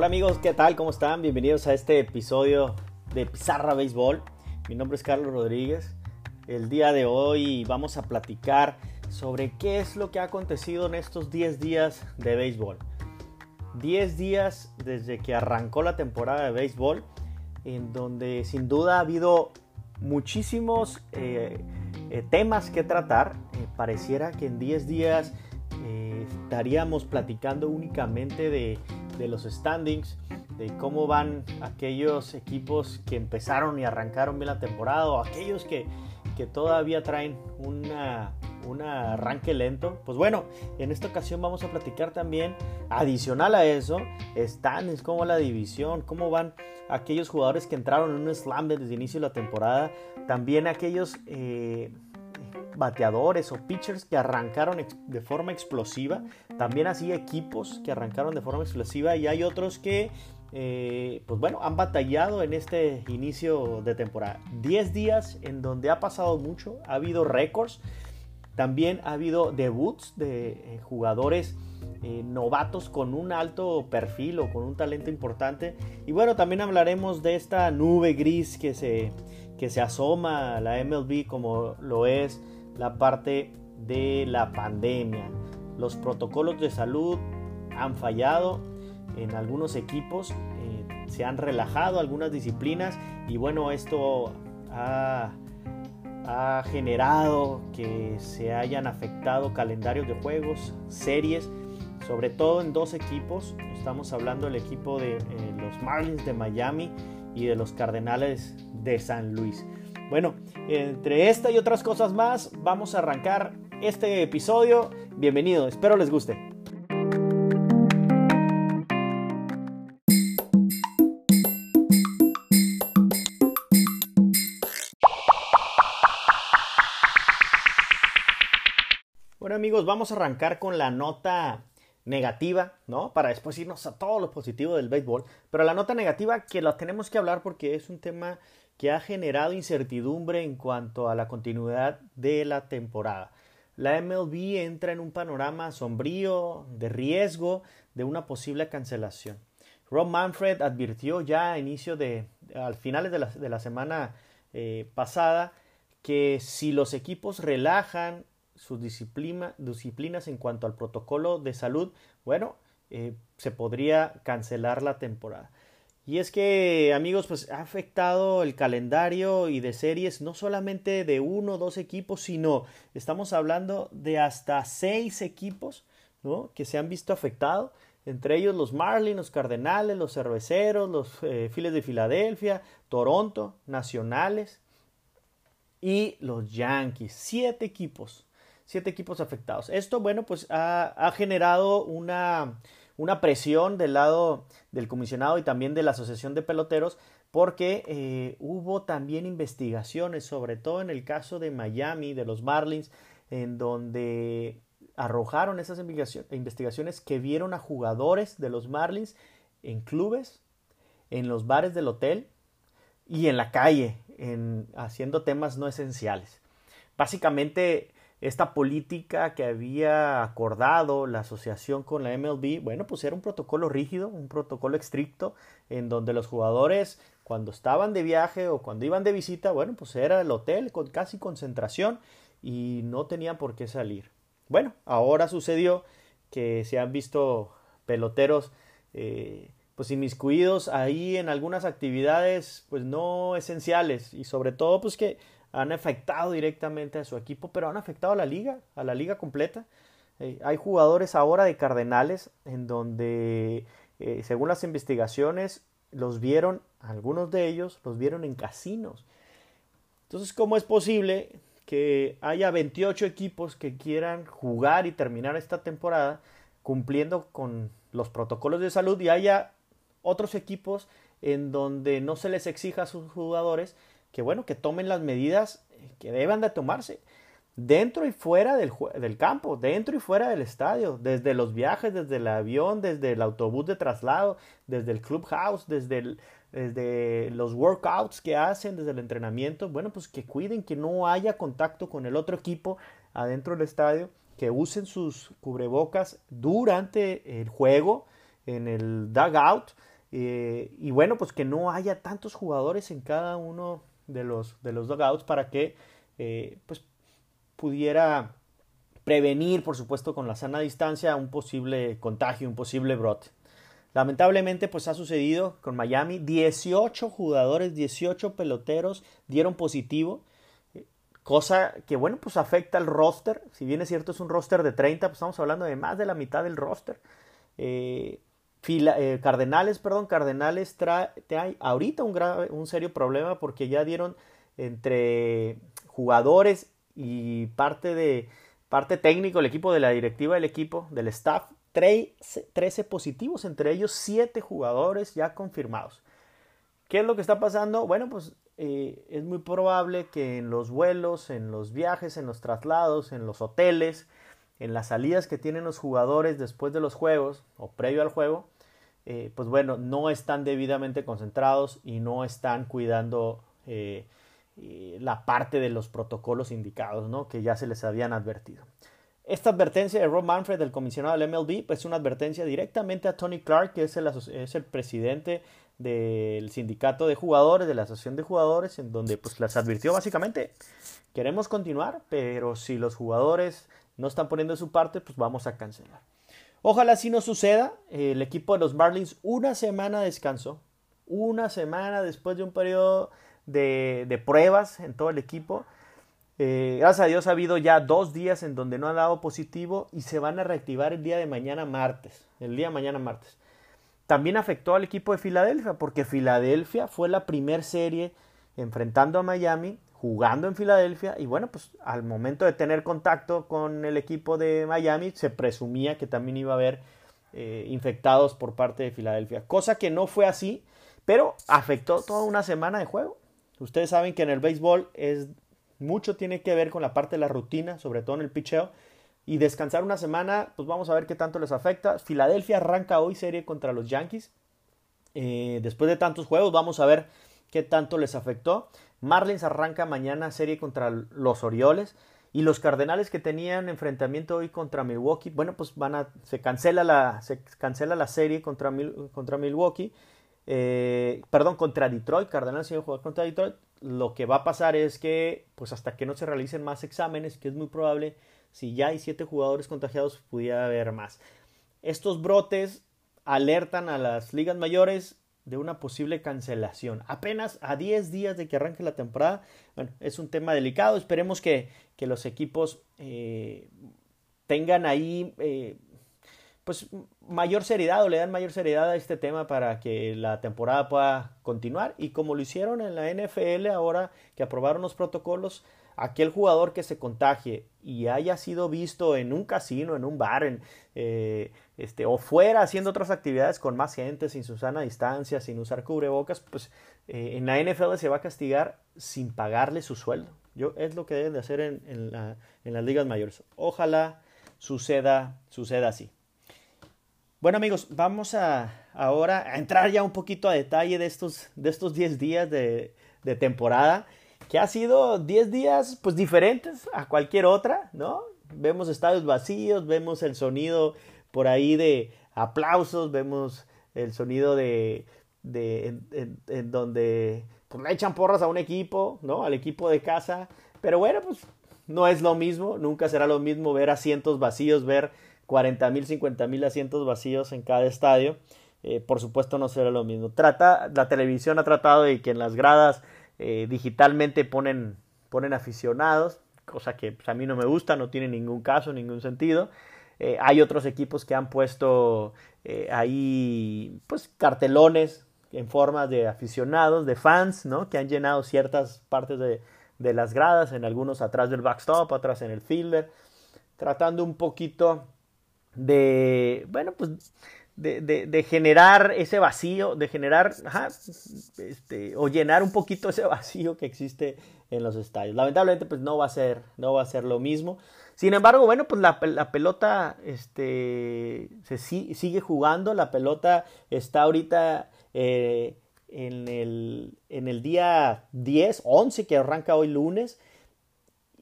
Hola amigos, ¿qué tal? ¿Cómo están? Bienvenidos a este episodio de Pizarra Béisbol. Mi nombre es Carlos Rodríguez. El día de hoy vamos a platicar sobre qué es lo que ha acontecido en estos 10 días de béisbol. 10 días desde que arrancó la temporada de béisbol, en donde sin duda ha habido muchísimos eh, eh, temas que tratar. Eh, pareciera que en 10 días estaríamos platicando únicamente de de los standings, de cómo van aquellos equipos que empezaron y arrancaron bien la temporada o aquellos que, que todavía traen una, un arranque lento. Pues bueno, en esta ocasión vamos a platicar también, adicional a eso, standings, cómo la división, cómo van aquellos jugadores que entraron en un slam desde el inicio de la temporada, también aquellos... Eh, bateadores o pitchers que arrancaron de forma explosiva, también así equipos que arrancaron de forma explosiva y hay otros que, eh, pues bueno, han batallado en este inicio de temporada. 10 días en donde ha pasado mucho, ha habido récords, también ha habido debuts de eh, jugadores. Eh, novatos con un alto perfil o con un talento importante. Y bueno, también hablaremos de esta nube gris que se, que se asoma a la MLB como lo es la parte de la pandemia. Los protocolos de salud han fallado en algunos equipos, eh, se han relajado algunas disciplinas y bueno, esto ha, generado que se hayan afectado calendarios de juegos, series, sobre todo en dos equipos. Estamos hablando del equipo de eh, los Marlins de Miami y de los Cardenales de San Luis. Bueno, entre esta y otras cosas más, vamos a arrancar este episodio. Bienvenido, espero les guste. Bueno amigos, vamos a arrancar con la nota negativa, ¿no? Para después irnos a todo lo positivo del béisbol. Pero la nota negativa que la tenemos que hablar porque es un tema que ha generado incertidumbre en cuanto a la continuidad de la temporada. La MLB entra en un panorama sombrío, de riesgo, de una posible cancelación. Rob Manfred advirtió ya a inicio de, al finales de la, semana eh, pasada, que si los equipos relajan sus disciplinas en cuanto al protocolo de salud, bueno, eh, se podría cancelar la temporada. Y es que, amigos, pues ha afectado el calendario y de series no solamente de uno o dos equipos, sino estamos hablando de hasta seis equipos ¿no? que se han visto afectados. Entre ellos los Marlins, los Cardenales, los Cerveceros, los eh, Phillies de Filadelfia, Toronto, Nacionales y los Yankees. Siete equipos. Siete equipos afectados. Esto, bueno, pues ha generado una una presión del lado del comisionado y también de la Asociación de Peloteros porque eh, hubo también investigaciones, sobre todo en el caso de Miami, de los Marlins, en donde arrojaron esas investigaciones que vieron a jugadores de los Marlins en clubes, en los bares del hotel y en la calle, en, haciendo temas no esenciales. Básicamente esta política que había acordado la asociación con la MLB, bueno, pues era un protocolo rígido, un protocolo estricto, en donde los jugadores cuando estaban de viaje o cuando iban de visita, bueno, pues era el hotel con casi concentración y no tenían por qué salir. Bueno, ahora sucedió que se han visto peloteros eh, pues inmiscuidos ahí en algunas actividades pues no esenciales y sobre todo pues que han afectado directamente a su equipo, pero han afectado a la liga, a la liga completa. Eh, hay jugadores ahora de Cardenales en donde, eh, según las investigaciones, los vieron, algunos de ellos los vieron en casinos. Entonces, ¿cómo es posible que haya 28 equipos que quieran jugar y terminar esta temporada cumpliendo con los protocolos de salud y haya otros equipos en donde no se les exija a sus jugadores que bueno, que tomen las medidas que deban de tomarse dentro y fuera del, del, campo, dentro y fuera del estadio, desde los viajes, desde el avión, desde el autobús de traslado, desde el clubhouse, desde, desde los workouts que hacen, desde el entrenamiento, bueno, pues que cuiden que no haya contacto con el otro equipo adentro del estadio, que usen sus cubrebocas durante el juego, en el dugout, Eh, y bueno, pues que no haya tantos jugadores en cada uno de los, de los dugouts para que eh, pues pudiera prevenir, por supuesto, con la sana distancia un posible contagio, un posible brote. Lamentablemente, pues ha sucedido con Miami. 18 jugadores, 18 peloteros dieron positivo. Cosa que, bueno, pues afecta al roster. Si bien es cierto, es un roster de 30, pues estamos hablando de más de la mitad del roster. Eh, eh, Cardenales, perdón, Cardenales trae, ahorita un, grave, un serio problema porque ya dieron entre jugadores y parte de parte técnico, el equipo de la directiva del equipo, del staff, 13, positivos, entre ellos 7 jugadores ya confirmados. ¿Qué es lo que está pasando? Bueno, pues eh, es muy probable que en los vuelos, en los viajes, en los traslados, en los hoteles, en las salidas que tienen los jugadores después de los juegos o previo al juego, eh, pues bueno, no están debidamente concentrados y no están cuidando eh, la parte de los protocolos indicados, ¿no? Que ya se les habían advertido. Esta advertencia de Rob Manfred, el comisionado del MLB, pues es una advertencia directamente a Tony Clark, que es el, es el presidente del sindicato de jugadores, de la asociación de jugadores, en donde pues les advirtió básicamente, queremos continuar, pero si los jugadores no están poniendo su parte, pues vamos a cancelar. Ojalá así no suceda. El equipo de los Marlins una semana descansó, una semana después de un periodo de, de pruebas en todo el equipo. Eh, gracias a Dios ha habido ya dos días en donde no han dado positivo y se van a reactivar el día de mañana martes. El día de mañana martes. También afectó al equipo de Filadelfia porque Filadelfia fue la primer serie enfrentando a Miami, jugando en Filadelfia y bueno, pues al momento de tener contacto con el equipo de Miami se presumía que también iba a haber eh, infectados por parte de Filadelfia, cosa que no fue así, pero afectó toda una semana de juego. Ustedes saben que en el béisbol es mucho tiene que ver con la parte de la rutina, sobre todo en el picheo. Y descansar una semana, pues vamos a ver qué tanto les afecta. Filadelfia arranca hoy serie contra los Yankees. Eh, después de tantos juegos, vamos a ver qué tanto les afectó. Marlins arranca mañana serie contra los Orioles. Y los Cardenales que tenían enfrentamiento hoy contra Milwaukee, bueno, pues van a, se cancela la, se cancela la serie contra, contra Milwaukee. Eh, perdón, contra Detroit. Cardenales iba a jugar contra Detroit lo que va a pasar es que, pues hasta que no se realicen más exámenes, que es muy probable, si ya hay siete jugadores contagiados, pudiera haber más. Estos brotes alertan a las ligas mayores de una posible cancelación. Apenas a 10 días de que arranque la temporada, bueno, es un tema delicado. Esperemos que, que los equipos eh, tengan ahí eh, pues mayor seriedad o le dan mayor seriedad a este tema para que la temporada pueda continuar y como lo hicieron en la NFL ahora que aprobaron los protocolos aquel jugador que se contagie y haya sido visto en un casino, en un bar, eh, este, o fuera haciendo otras actividades con más gente, sin su sana distancia, sin usar cubrebocas, pues eh, en la NFL se va a castigar sin pagarle su sueldo. Yo, es lo que deben de hacer en, en, la, en las ligas mayores. Ojalá suceda, suceda así. Bueno amigos, vamos a ahora a entrar ya un poquito a detalle de estos, de estos 10 días de, temporada, que ha sido 10 días pues diferentes a cualquier otra, ¿no? Vemos estadios vacíos, vemos el sonido por ahí de aplausos, vemos el sonido de, de en, donde pues, le echan porras a un equipo, ¿no? Al equipo de casa, pero bueno, pues no es lo mismo, nunca será lo mismo ver asientos vacíos, ver 40 mil, 50 mil asientos vacíos en cada estadio. Eh, por supuesto no será lo mismo. Trata, la televisión ha tratado de que en las gradas eh, digitalmente ponen, ponen aficionados, cosa que pues, a mí no me gusta, no tiene ningún caso, ningún sentido. Eh, hay otros equipos que han puesto ahí pues cartelones en forma de aficionados, de fans, ¿no? Que han llenado ciertas partes de, de las gradas, en algunos atrás del backstop, atrás en el fielder, tratando un poquito de, bueno, pues de, de, generar ese vacío, de generar, este, o llenar un poquito ese vacío que existe en los estadios. Lamentablemente, pues no va a ser, no va a ser lo mismo. Sin embargo, bueno, pues la, la pelota este, se sigue jugando, la pelota está ahorita eh, en, el, en el día 10, 11 que arranca hoy lunes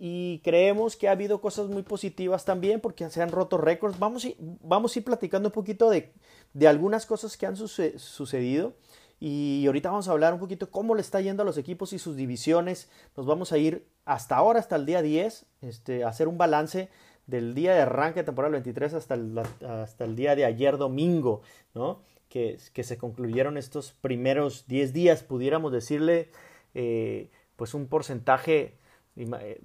y creemos que ha habido cosas muy positivas también porque se han roto récords. Vamos vamos a ir platicando un poquito de, de algunas cosas que han sucedido y ahorita vamos a hablar un poquito cómo le está yendo a los equipos y sus divisiones. Nos vamos a ir hasta ahora, hasta el día 10, este, a hacer un balance del día de arranque de temporada 23 hasta el, hasta el día de ayer domingo, ¿no? Que, que se concluyeron estos primeros 10 días, pudiéramos decirle, eh, pues un porcentaje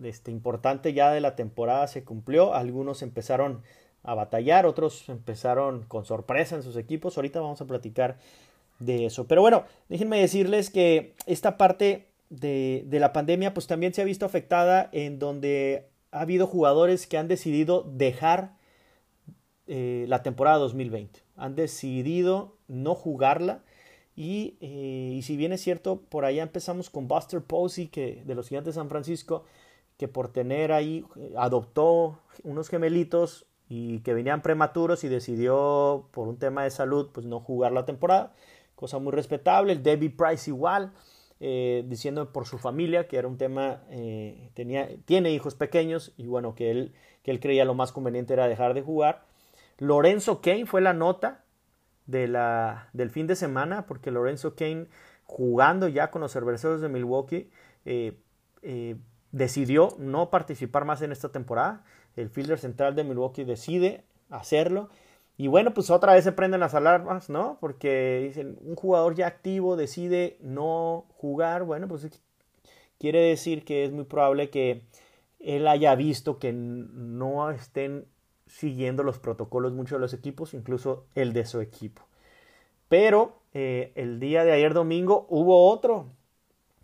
este, importante ya de la temporada se cumplió. Algunos empezaron a batallar, otros empezaron con sorpresa en sus equipos. Ahorita vamos a platicar de eso. Pero bueno, déjenme decirles que esta parte de, de, la pandemia pues también se ha visto afectada en donde ha habido jugadores que han decidido dejar eh, la temporada 2020. Han decidido no jugarla. Y, eh, y, si bien es cierto, por allá empezamos con Buster Posey, que, de los Gigantes de San Francisco, que por tener ahí, eh, adoptó unos gemelitos y que venían prematuros y decidió por un tema de salud pues no jugar la temporada cosa muy respetable. El Debbie Price igual, eh, diciendo por su familia que era un tema, tenía, tiene hijos pequeños y bueno, que él, que él creía lo más conveniente era dejar de jugar. Lorenzo Kane fue la nota del fin de semana, porque Lorenzo Kane, jugando ya con los cerveceros de Milwaukee, eh, decidió no participar más en esta temporada. El fielder central de Milwaukee decide hacerlo y bueno, pues otra vez se prenden las alarmas, ¿no? Porque dicen, un jugador ya activo decide no jugar, bueno, pues quiere decir que es muy probable que él haya visto que no estén siguiendo los protocolos muchos de los equipos, incluso el de su equipo. Pero eh, el día de ayer domingo hubo otro,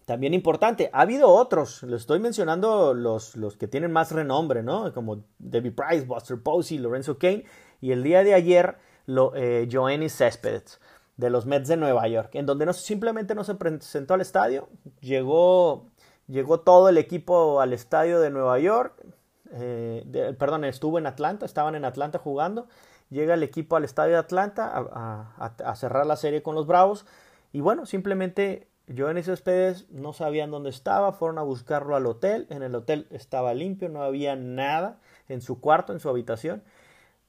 también importante. Ha habido otros, lo estoy mencionando los, los que tienen más renombre, ¿no? Como Debbie Price, Buster Posey, Lorenzo Kane y el día de ayer, lo, eh, Joanny Céspedes, de los Mets de Nueva York, en donde no, simplemente no se presentó al estadio, llegó, llegó todo el equipo al estadio de Nueva York, eh, perdón, estuvo en Atlanta, estaban en Atlanta jugando, llega el equipo al estadio de Atlanta a, cerrar la serie con los Bravos, y bueno, simplemente Joanny Céspedes no sabían dónde estaba, fueron a buscarlo al hotel, en el hotel estaba limpio, no había nada en su cuarto, en su habitación,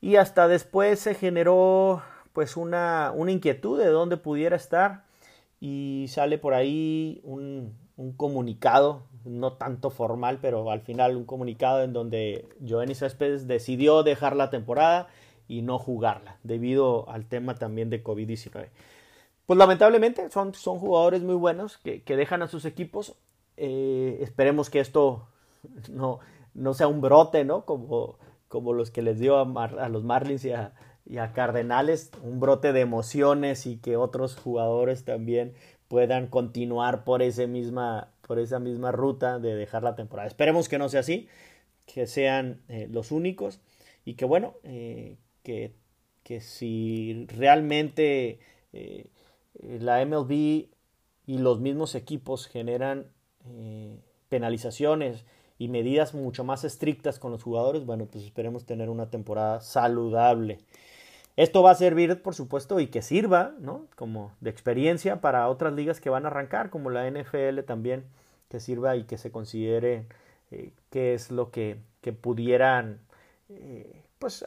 y hasta después se generó pues una, inquietud de dónde pudiera estar y sale por ahí un, comunicado, no tanto formal, pero al final un comunicado en donde Joenny Céspedes decidió dejar la temporada y no jugarla debido al tema también de COVID-19. Pues lamentablemente son, son jugadores muy buenos que, que dejan a sus equipos. Eh, esperemos que esto no, no sea un brote, ¿no? Como como los que les dio a, los Marlins y a, Cardenales, un brote de emociones y que otros jugadores también puedan continuar por, ese misma, por esa misma ruta de dejar la temporada. Esperemos que no sea así, que sean eh, los únicos y que bueno, eh, que, que, si realmente eh, la MLB y los mismos equipos generan penalizaciones, y medidas mucho más estrictas con los jugadores, bueno, pues esperemos tener una temporada saludable. Esto va a servir, por supuesto, y que sirva, ¿no? Como de experiencia para otras ligas que van a arrancar, como la NFL también, que sirva y que se considere eh, qué es lo que, que pudieran, eh, pues,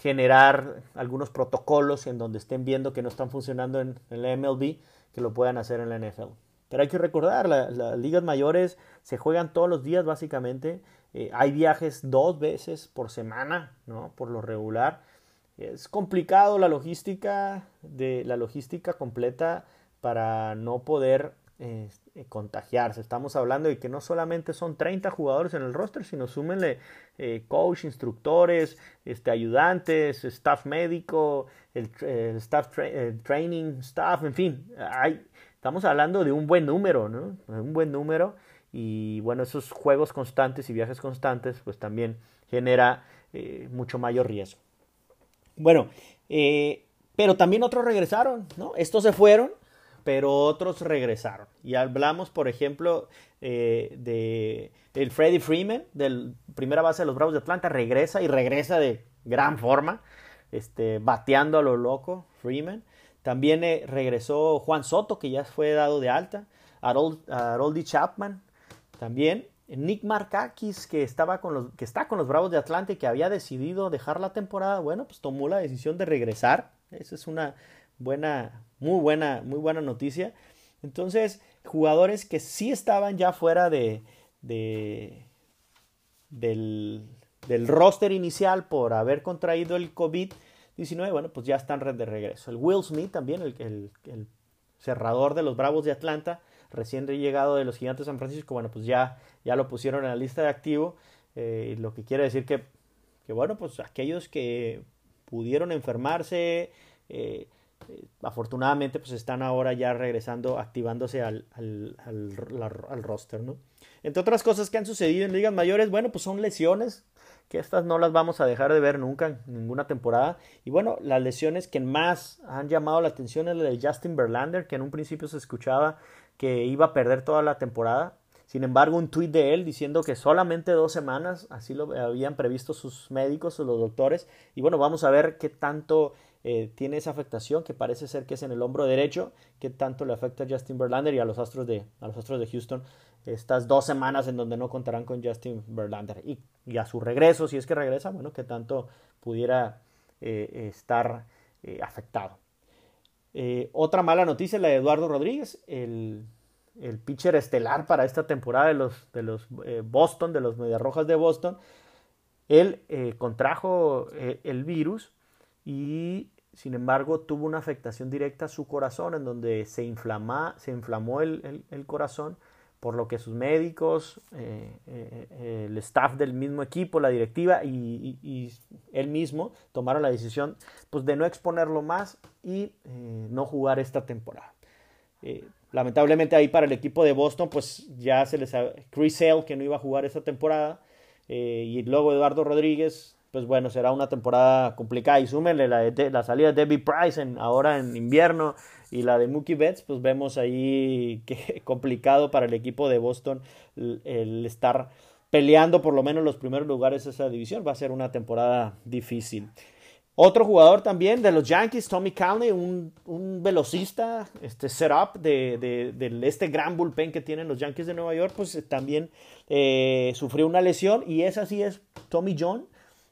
generar algunos protocolos en donde estén viendo que no están funcionando en, en la MLB, que lo puedan hacer en la NFL. Pero hay que recordar, las ligas mayores se juegan todos los días básicamente. Eh, hay viajes dos veces por semana, ¿no? Por lo regular. Es complicado la logística de la logística completa para no poder eh, contagiarse. Estamos hablando de que no solamente son 30 jugadores en el roster, sino súmenle eh, coach, instructores, este, ayudantes, staff médico, el, staff training, staff, en fin, hay, Estamos hablando de un buen número, ¿no? Un buen número y bueno, esos juegos constantes y viajes constantes pues también genera eh, mucho mayor riesgo. Bueno, eh, pero también otros regresaron, ¿no? Estos se fueron, pero otros regresaron. Y hablamos, por ejemplo, eh, de el Freddie Freeman, del primera base de los Bravos de Atlanta, regresa y regresa de gran forma, este, bateando a lo loco, Freeman. También eh, regresó Juan Soto, que ya fue dado de alta. Harold, Chapman también. Nick Markakis, que, estaba con los, que está con los Bravos de Atlanta y que había decidido dejar la temporada, bueno, pues tomó la decisión de regresar. Esa es una buena, muy buena, muy buena noticia. Entonces, jugadores que sí estaban ya fuera de, de del, del, roster inicial por haber contraído el COVID-19, bueno, pues ya están de regreso. El Will Smith también, el, el, el cerrador de los Bravos de Atlanta, recién llegado de los Gigantes de San Francisco, bueno, pues ya, ya lo pusieron en la lista de activo, eh, lo que quiere decir que, que, bueno, pues aquellos que pudieron enfermarse, eh, eh, afortunadamente pues están ahora ya regresando, activándose al, al, al, roster, ¿no? Entre otras cosas que han sucedido en ligas mayores, bueno, pues son lesiones, que estas no las vamos a dejar de ver nunca en ninguna temporada. Y bueno, las lesiones que más han llamado la atención es la de Justin Verlander, que en un principio se escuchaba que iba a perder toda la temporada. Sin embargo, un tuit de él diciendo que solamente dos semanas, así lo habían previsto sus médicos los doctores. Y bueno, vamos a ver qué tanto eh, tiene esa afectación, que parece ser que es en el hombro derecho, qué tanto le afecta a Justin Verlander y a los Astros de, a los Astros de Houston estas dos semanas en donde no contarán con Justin Verlander. Y, a su regreso, si es que regresa, bueno, qué tanto pudiera eh, estar eh, afectado. Otra mala noticia la de Eduardo Rodríguez, el, el pitcher estelar para esta temporada de los, de los Boston, de los Rojas de Boston. Él contrajo el virus y sin embargo tuvo una afectación directa a su corazón en donde se, inflama, se inflamó el, el corazón por lo que sus médicos, eh, eh, el staff del mismo equipo, la directiva y, él mismo tomaron la decisión pues, de no exponerlo más y eh, no jugar esta temporada. lamentablemente ahí para el equipo de Boston pues ya se les... Chris Sale que no iba a jugar esta temporada y luego Eduardo Rodríguez pues bueno, será una temporada complicada. Y súmenle la, la salida de Debbie Price en, ahora en invierno y la de Mookie Betts, pues vemos ahí que complicado para el equipo de Boston el, estar peleando por lo menos los primeros lugares de esa división. Va a ser una temporada difícil. Otro jugador también de los Yankees, Tommy Calney, un, un velocista, este setup de, de, este gran bullpen que tienen los Yankees de Nueva York, pues también eh, sufrió una lesión y esa sí es Tommy John.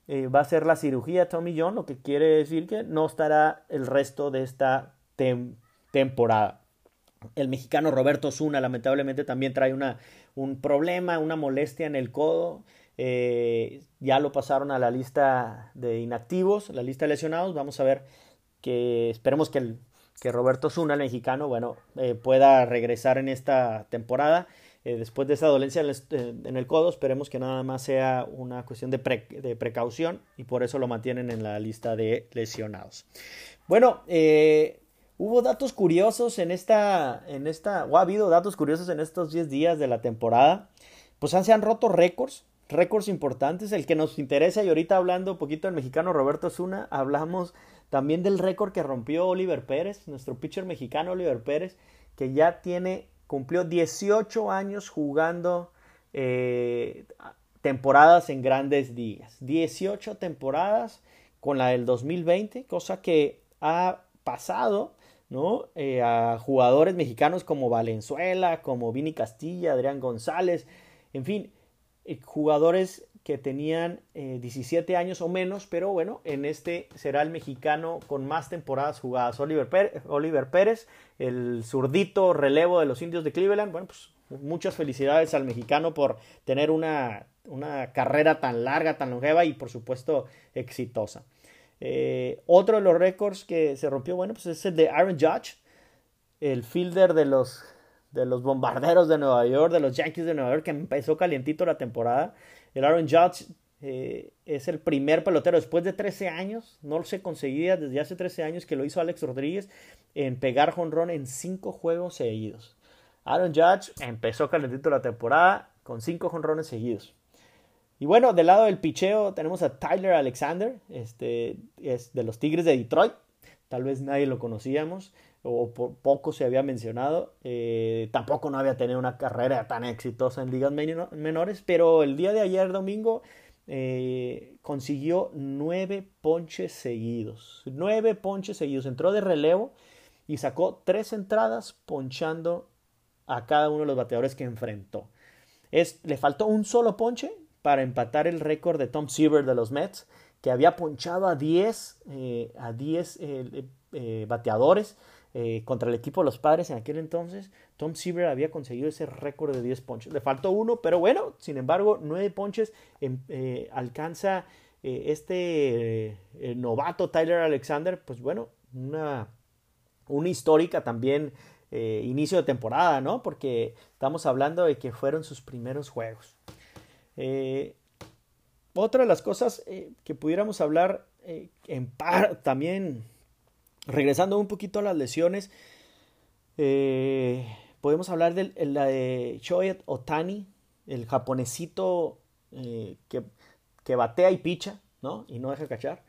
Eh, va a ser la cirugía Tommy John, lo que quiere decir que no estará el resto de esta temporada. El mexicano Roberto Zuna lamentablemente también trae una, un problema, una molestia en el codo. Eh, ya lo pasaron a la lista de inactivos, la lista de lesionados. Vamos a ver que esperemos que, el, que Roberto Zuna, el mexicano, bueno, eh, pueda regresar en esta temporada. Eh, después de esa dolencia en el codo, esperemos que nada más sea una cuestión de, de, precaución y por eso lo mantienen en la lista de lesionados. Bueno, eh, Hubo datos curiosos en esta, en esta, o ha habido datos curiosos en estos 10 días de la temporada. Pues se han roto récords, récords importantes. El que nos interesa, y ahorita hablando un poquito del mexicano Roberto Zuna, hablamos también del récord que rompió Oliver Pérez, nuestro pitcher mexicano Oliver Pérez, que ya tiene, cumplió 18 años jugando eh, temporadas en grandes ligas. 18 temporadas con la del 2020, cosa que ha pasado ¿no? Eh, a jugadores mexicanos como Valenzuela, como Vini Castilla, Adrián González, en fin, eh, jugadores que tenían 17 eh, años o menos, pero bueno, en este será el mexicano con más temporadas jugadas, Oliver Pérez, el zurdito relevo de los indios de Cleveland, bueno, pues muchas felicidades al mexicano por tener una, una carrera tan larga, tan longeva y por supuesto exitosa. Eh, otro de los récords que se rompió, bueno, pues es el de Aaron Judge, el fielder de los, de los bombarderos de Nueva York, de los Yankees de Nueva York, que empezó calientito la temporada. El Aaron Judge eh, es el primer pelotero después de 13 años, no se conseguía desde hace 13 años que lo hizo Alex Rodríguez en pegar jonrón en 5 juegos seguidos. Aaron Judge empezó calentito la temporada con 5 jonrones seguidos. Y bueno, del lado del picheo tenemos a Tyler Alexander, este es de los Tigres de Detroit. Tal vez nadie lo conocíamos o por poco se había mencionado. Eh, tampoco no había tenido una carrera tan exitosa en ligas menores, pero el día de ayer domingo eh, consiguió nueve ponches seguidos. Nueve ponches seguidos. Entró de relevo y sacó tres entradas ponchando a cada uno de los bateadores que enfrentó. Es, le faltó un solo ponche para empatar el récord de Tom Seaver de los Mets, que había ponchado a 10, eh, a 10 eh, bateadores contra el equipo de los padres en aquel entonces. Tom Seaver había conseguido ese récord de 10 ponches. Le faltó uno, pero bueno, sin embargo, 9 ponches em, alcanza este novato Tyler Alexander. Pues bueno, una, una histórica también eh, inicio de temporada, ¿no? Porque estamos hablando de que fueron sus primeros juegos. Eh, otra de las cosas eh, que pudiéramos hablar en par, también regresando un poquito a las lesiones, podemos hablar de la de Shoyet Otani, el japonesito que, que, batea y picha, ¿no? Y no deja cachar.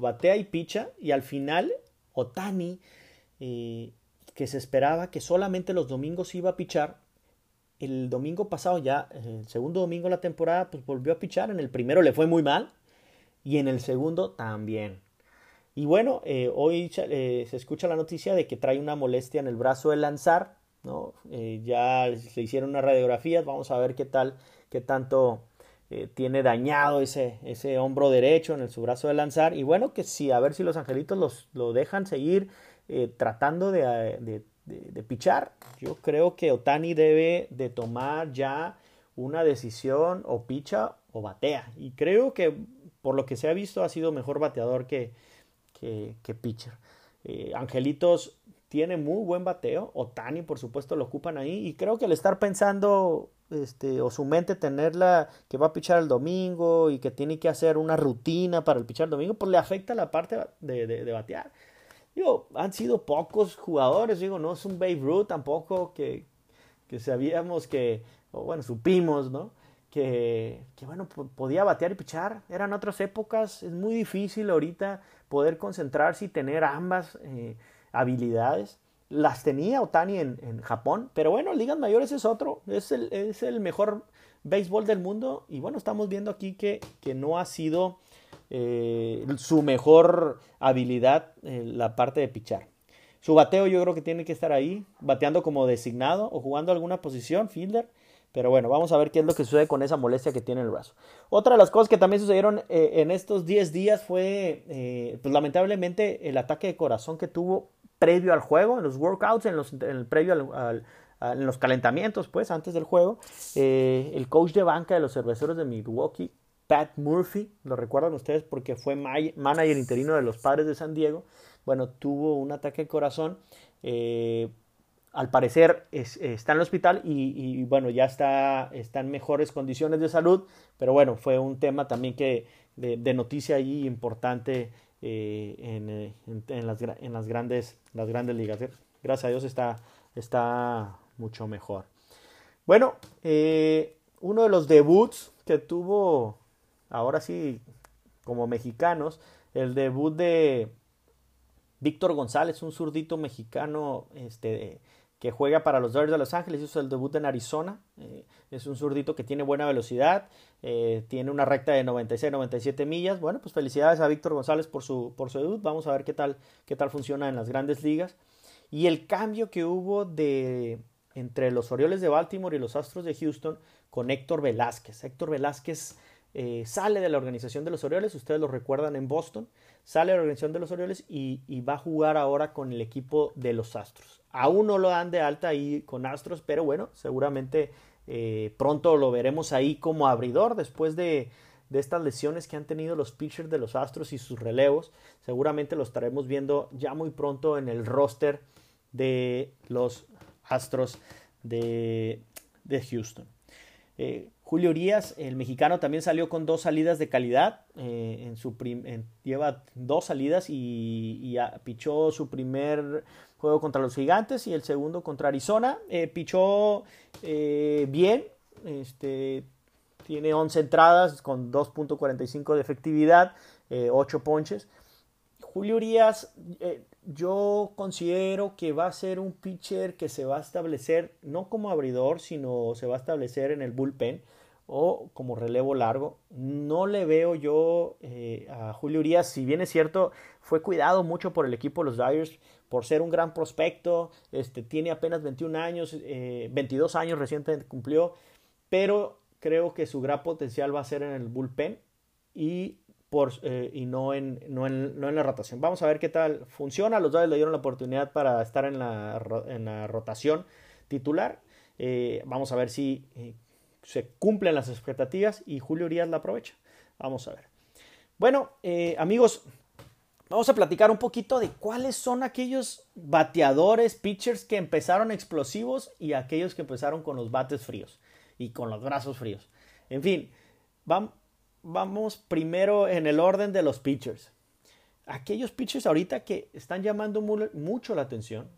Batea y picha y al final Otani que se esperaba que solamente los domingos iba a pichar. El domingo pasado ya, el segundo domingo de la temporada, pues volvió a pichar. En el primero le fue muy mal y en el segundo también. Y bueno, eh, hoy eh, se escucha la noticia de que trae una molestia en el brazo de lanzar. ¿no? Eh, ya le hicieron una radiografía, vamos a ver qué tal, qué tanto tiene dañado ese, ese hombro derecho en el, su brazo de lanzar. Y bueno, que sí, a ver si los angelitos los, lo dejan seguir tratando de, de, pichar. Yo creo que Otani debe de tomar ya una decisión o picha o batea. Y creo que por lo que se ha visto ha sido mejor bateador que, que, pitcher. Eh, Angelitos tiene muy buen bateo. Otani, por supuesto, lo ocupan ahí. Y creo que al estar pensando, este, o su mente tenerla que va a pichar el domingo y que tiene que hacer una rutina para el pichar el domingo, pues le afecta la parte de, de batear. Digo, han sido pocos jugadores, digo, no es un Babe Ruth tampoco que, que sabíamos que, o bueno, supimos, ¿no? Que, que, bueno, podía batear y pichar. Eran otras épocas, es muy difícil ahorita poder concentrarse y tener ambas eh, habilidades. Las tenía Otani en, en, Japón, pero bueno, ligas mayores es otro, es el, es el mejor béisbol del mundo y bueno, estamos viendo aquí que, que no ha sido eh, su mejor habilidad en la parte de pichar. Su bateo yo creo que tiene que estar ahí, bateando como designado o jugando alguna posición, fielder. Pero bueno, vamos a ver qué es lo que sucede con esa molestia que tiene el brazo. Otra de las cosas que también sucedieron eh, en estos 10 días fue, eh, pues lamentablemente, el ataque de corazón que tuvo previo al juego, en los workouts, en los, previo en los calentamientos, pues, antes del juego. el coach de banca de los cerveceros de Milwaukee Pat Murphy, lo recuerdan ustedes porque fue manager interino de los padres de San Diego. Bueno, tuvo un ataque al corazón. Eh, al parecer está en el hospital y, bueno, ya está, en mejores condiciones de salud, pero bueno, fue un tema también que de, noticia ahí importante eh, en, las, en, las, grandes, las grandes ligas. Gracias a Dios está, está mucho mejor. Bueno, eh, uno de los debuts que tuvo ahora sí, como mexicanos, el debut de Víctor González, un zurdito mexicano este, que juega para los Dodgers de Los Ángeles, hizo el debut en Arizona, eh, es un zurdito que tiene buena velocidad, eh, tiene una recta de 96-97 millas, bueno, pues felicidades a Víctor González por su, por su debut, vamos a ver qué tal, qué tal funciona en las grandes ligas. Y el cambio que hubo de entre los Orioles de Baltimore y los Astros de Houston con Héctor Velázquez. Héctor Velázquez eh, sale de la organización de los Orioles, ustedes lo recuerdan en Boston, sale de la organización de los Orioles y, va a jugar ahora con el equipo de los Astros. Aún no lo dan de alta ahí con Astros, pero bueno, seguramente eh, pronto lo veremos ahí como abridor después de, estas lesiones que han tenido los pitchers de los Astros y sus relevos. Seguramente lo estaremos viendo ya muy pronto en el roster de los Astros de Houston. Eh, Julio Urias, el mexicano, también salió con dos salidas de calidad. Eh, en su lleva dos salidas y, pichó su primer juego contra los Gigantes y el segundo contra Arizona. Eh, pichó bien, este, tiene 11 entradas con 2.45 de efectividad, 8 ponches. Julio Urias, yo considero que va a ser un pitcher que se va a establecer no como abridor, sino se va a establecer en el bullpen o como relevo largo. No le veo yo eh, a Julio Urias, si bien es cierto, fue cuidado mucho por el equipo de los Dyers por ser un gran prospecto, este, tiene apenas 21 años, 22 eh, años recientemente cumplió, pero creo que su gran potencial va a ser en el bullpen y, eh, y no, en, no, en, no, en, la rotación. Vamos a ver qué tal funciona. Los Dodgers le dieron la oportunidad para estar en la, en la rotación titular. Eh, vamos a ver si eh, se cumplen las expectativas y Julio Urias la aprovecha. Vamos a ver. Bueno, amigos, vamos a platicar un poquito de cuáles son aquellos bateadores, pitchers que empezaron explosivos y aquellos que empezaron con los bates fríos y con los brazos fríos. En fin, vamos primero en el orden de los pitchers. Aquellos pitchers ahorita que están llamando mucho la atención,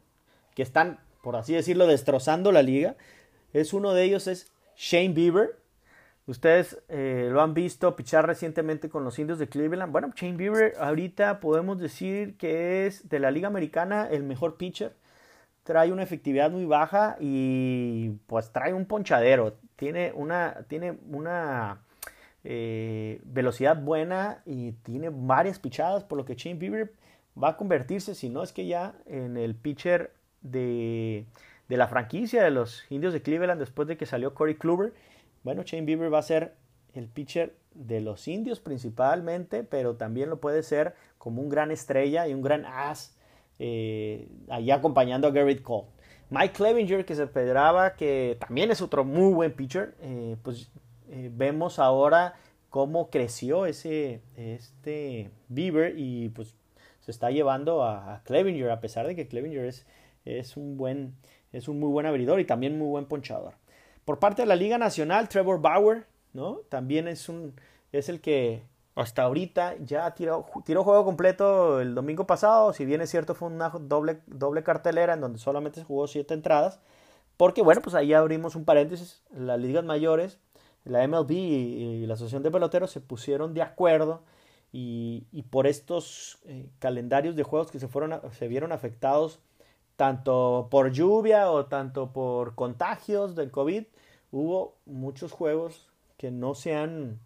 que están, por así decirlo, destrozando la liga, es uno de ellos es Shane Bieber. Ustedes eh, lo han visto pichar recientemente con los indios de Cleveland. Bueno, Shane Bieber ahorita podemos decir que es de la liga americana el mejor pitcher trae una efectividad muy baja y pues trae un ponchadero. Tiene una, tiene una eh, velocidad buena y tiene varias pichadas, por lo que Shane Bieber va a convertirse, si no es que ya, en el pitcher de, de la franquicia de los indios de Cleveland después de que salió Corey Kluber. Bueno, Shane Bieber va a ser el pitcher de los indios principalmente, pero también lo puede ser como un gran estrella y un gran as eh, acompañando a Garrett Cole. Mike Clevinger, que se esperaba que también es otro muy buen pitcher, eh, pues eh, vemos ahora cómo creció ese este Bieber y pues se está llevando a, Clevinger a pesar de que Clevinger es, es un buen es un muy buen abridor y también muy buen ponchador. Por parte de la Liga Nacional, Trevor Bauer, ¿no? También es un es el que hasta ahorita ya tiró, tiró juego completo el domingo pasado. Si bien es cierto, fue una doble, doble cartelera en donde solamente se jugó siete entradas. Porque, bueno, pues ahí abrimos un paréntesis. Las ligas mayores, la MLB y, la Asociación de Peloteros se pusieron de acuerdo. Y, por estos eh, calendarios de juegos que se, fueron, se vieron afectados tanto por lluvia o tanto por contagios del COVID, hubo muchos juegos que no se han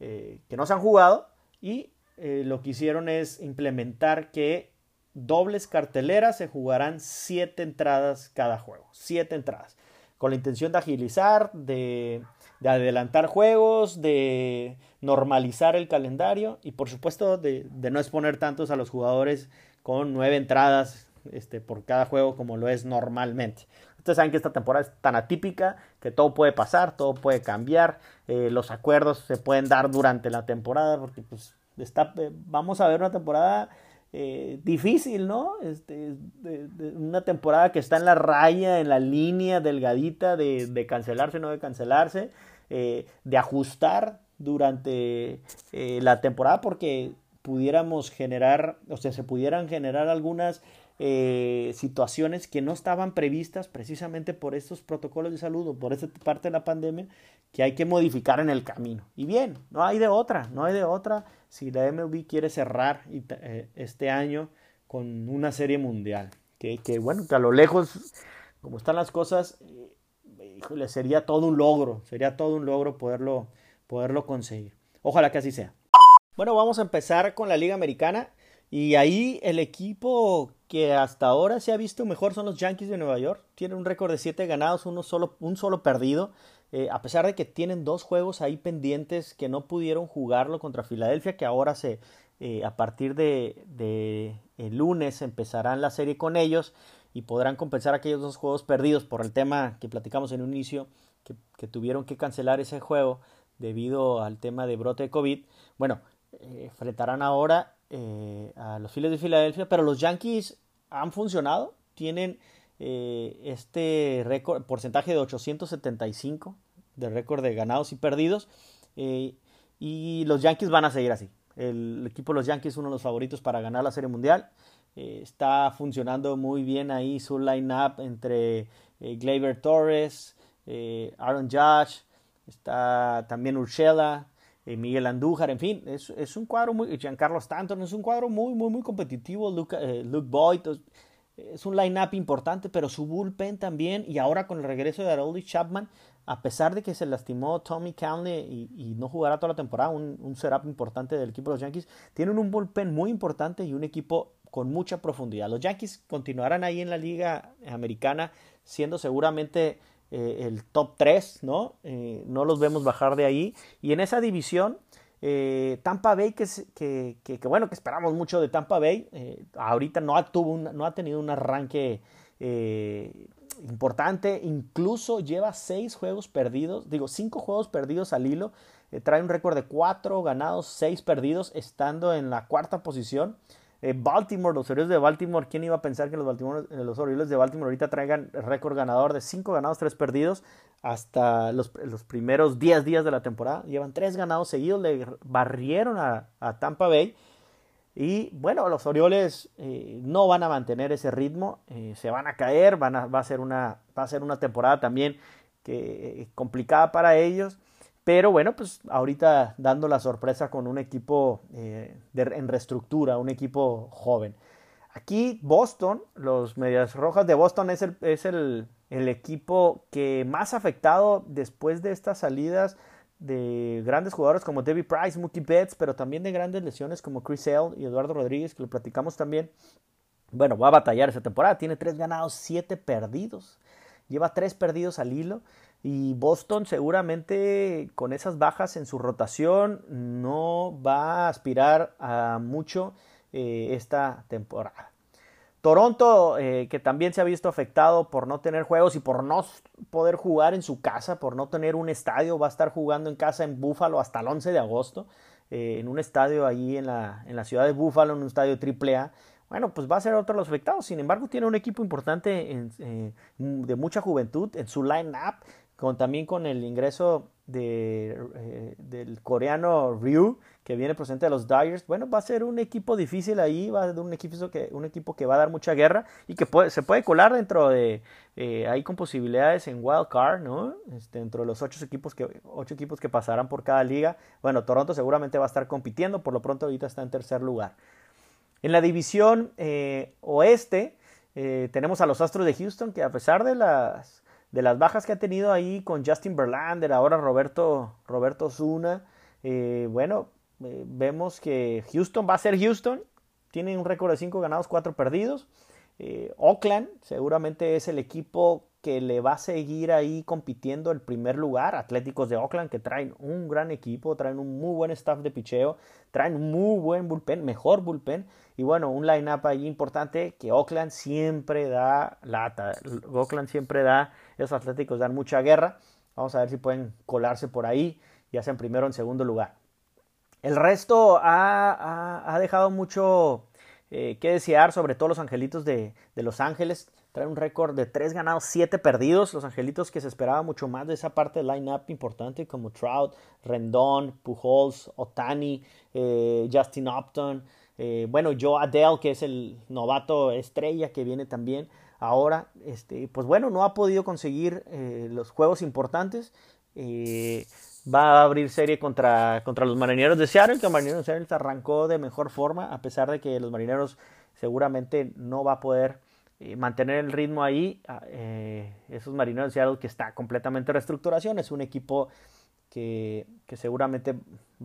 eh, que no se han jugado y eh, lo que hicieron es implementar que dobles carteleras se jugarán siete entradas cada juego, siete entradas, con la intención de agilizar, de, adelantar juegos, de normalizar el calendario y por supuesto de, de no exponer tantos a los jugadores con nueve entradas este, por cada juego como lo es normalmente. Ustedes saben que esta temporada es tan atípica que todo puede pasar, todo puede cambiar, eh, los acuerdos se pueden dar durante la temporada porque pues está, eh, vamos a ver una temporada eh, difícil, ¿no? Este, una temporada que está en la raya, en la línea delgadita de, de cancelarse, no de cancelarse, de ajustar durante la temporada porque pudiéramos generar, o sea, se pudieran generar algunas eh, situaciones que no estaban previstas precisamente por estos protocolos de salud o por esta parte de la pandemia que hay que modificar en el camino. Y bien, no hay de otra, no hay de otra si la MLB quiere cerrar eh, este año con una serie mundial. Que, que, bueno, que a lo lejos, como están las cosas, eh, sería todo un logro, sería todo un logro poderlo, poderlo conseguir. Ojalá que así sea. Bueno, vamos a empezar con la Liga Americana. Y ahí el equipo que hasta ahora se ha visto mejor son los Yankees de Nueva York. Tienen un récord de 7 ganados, uno solo, un solo perdido. Eh, a pesar de que tienen dos juegos ahí pendientes que no pudieron jugarlo contra Filadelfia, que ahora se, eh, a partir de, de el lunes empezarán la serie con ellos y podrán compensar aquellos dos juegos perdidos por el tema que platicamos en un inicio, que, tuvieron que cancelar ese juego debido al tema de brote de COVID. Bueno, eh, enfrentarán ahora eh, a los Phillies de Filadelfia, pero los Yankees han funcionado, tienen eh, este récord, porcentaje de 875 de récord de ganados y perdidos, eh, y los Yankees van a seguir así. El, equipo de los Yankees es uno de los favoritos para ganar la Serie Mundial. Está funcionando muy bien ahí su line-up entre Gleyber Torres, Aaron Judge, está también Urshela, eh, Miguel Andújar, en fin, es, es, un cuadro muy, Giancarlo Stanton, es un cuadro muy, muy, muy competitivo, Luke, eh, Luke Boyd, es un line-up importante, pero su bullpen también, y ahora con el regreso de Harold Chapman, a pesar de que se lastimó Tommy Calney y, no jugará toda la temporada, un, un setup importante del equipo de los Yankees, tienen un bullpen muy importante y un equipo con mucha profundidad. Los Yankees continuarán ahí en la liga americana, siendo seguramente eh, el top 3, ¿no? no los vemos bajar de ahí. Y en esa división, Tampa Bay, que, bueno, que esperamos mucho de Tampa Bay, ahorita no ha, no ha tenido un arranque importante, incluso lleva seis juegos perdidos, digo, cinco juegos perdidos al hilo, eh, trae un récord de cuatro ganados, seis perdidos, estando en la cuarta posición. Eh, Baltimore, los Orioles de Baltimore, ¿quién iba a pensar que los, Baltimore, eh, los Orioles de Baltimore ahorita traigan récord ganador de cinco ganados, tres perdidos hasta los, primeros 10 días de la temporada? Llevan tres ganados seguidos, le barrieron a Tampa Bay y bueno, los Orioles eh, no van a mantener ese ritmo, se van a caer, van a, va, a ser una, va a ser una temporada también que, complicada para ellos. Pero bueno, pues ahorita dando la sorpresa con un equipo en reestructura, un equipo joven. Aquí Boston, los Medias Rojas de Boston es el, es el, el equipo que más afectado después de estas salidas de grandes jugadores como David Price, Mookie Betts, pero también de grandes lesiones como Chris Hale y Eduardo Rodríguez, que lo platicamos también. Bueno, va a batallar esa temporada. Tiene tres ganados, siete perdidos. Lleva tres perdidos al hilo. Y Boston seguramente con esas bajas en su rotación no va a aspirar a mucho eh, esta temporada. Toronto, eh, que también se ha visto afectado por no tener juegos y por no poder jugar en su casa, por no tener un estadio, va a estar jugando en casa en Búfalo hasta el 11 de agosto, eh, en un estadio ahí en la, en la ciudad de Búfalo, en un estadio AAA. Bueno, pues va a ser otro de los afectados. Sin embargo, tiene un equipo importante de mucha juventud en su line-up, con, también con el ingreso de, del coreano Ryu, que viene procedente de los Dyers, bueno, va a ser un equipo difícil ahí, va a ser un equipo que, un equipo que va a dar mucha guerra y que se puede colar dentro de, eh, ahí con posibilidades en wild card, ¿no? Este, dentro de los ocho equipos, que, ocho equipos que pasarán por cada liga. Bueno, Toronto seguramente va a estar compitiendo, por lo pronto ahorita está en tercer lugar. En la división eh, oeste eh, tenemos a los Astros de Houston, que a pesar de las, de las bajas que ha tenido ahí con Justin Verlander, ahora Roberto, Roberto Zuna, bueno, eh, vemos que Houston va a ser Houston, tiene un récord de 5 ganados, 4 perdidos. Eh, Oakland seguramente es el equipo que le va a seguir ahí compitiendo el primer lugar. Atléticos de Oakland que traen un gran equipo, traen un muy buen staff de picheo, traen un muy buen bullpen, mejor bullpen. Y bueno, un line-up ahí importante que Oakland siempre da lata. Oakland siempre da, esos Atléticos dan mucha guerra. Vamos a ver si pueden colarse por ahí, ya sea en primero o en segundo lugar. El resto ha, dejado mucho eh, que desear, sobre todo los angelitos de, Los Ángeles. Traen un récord de 3 ganados, 7 perdidos. Los angelitos que se esperaba mucho más de esa parte del line-up importante, como Trout, Rendon, Pujols, Otani, eh, Justin Upton. Eh, bueno, Joe Adele, que es el novato estrella que viene también ahora. Este, pues bueno, no ha podido conseguir los juegos importantes va a abrir serie contra, contra los marineros de Seattle, que los marineros de Seattle arrancó de mejor forma, a pesar de que los marineros seguramente no va a poder eh, mantener el ritmo ahí. Ah, eh, esos marineros de Seattle que está completamente en reestructuración, es un equipo que, seguramente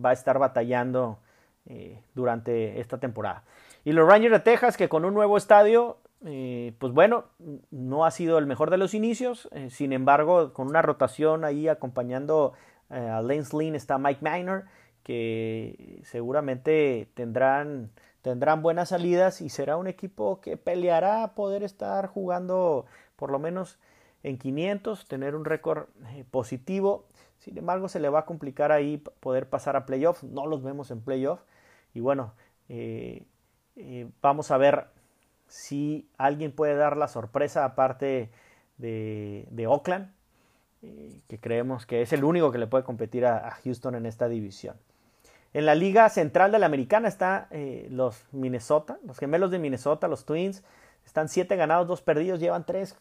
va a estar batallando eh, durante esta temporada. Y los Rangers de Texas, que con un nuevo estadio, pues bueno, no ha sido el mejor de los inicios, sin embargo, con una rotación ahí acompañando eh, a Lance Lynn está Mike Minor, que seguramente tendrán, tendrán buenas salidas y será un equipo que peleará poder estar jugando por lo menos en 500, tener un récord eh, positivo. Sin embargo, se le va a complicar ahí poder pasar a playoff. No los vemos en playoff. Y bueno, eh, vamos a ver si alguien puede dar la sorpresa aparte de, de Oakland que creemos que es el único que le puede competir a, Houston en esta división. En la Liga Central de la Americana están eh, los Minnesota, los gemelos de Minnesota, los Twins. Están 7 ganados, 2 perdidos, llevan 3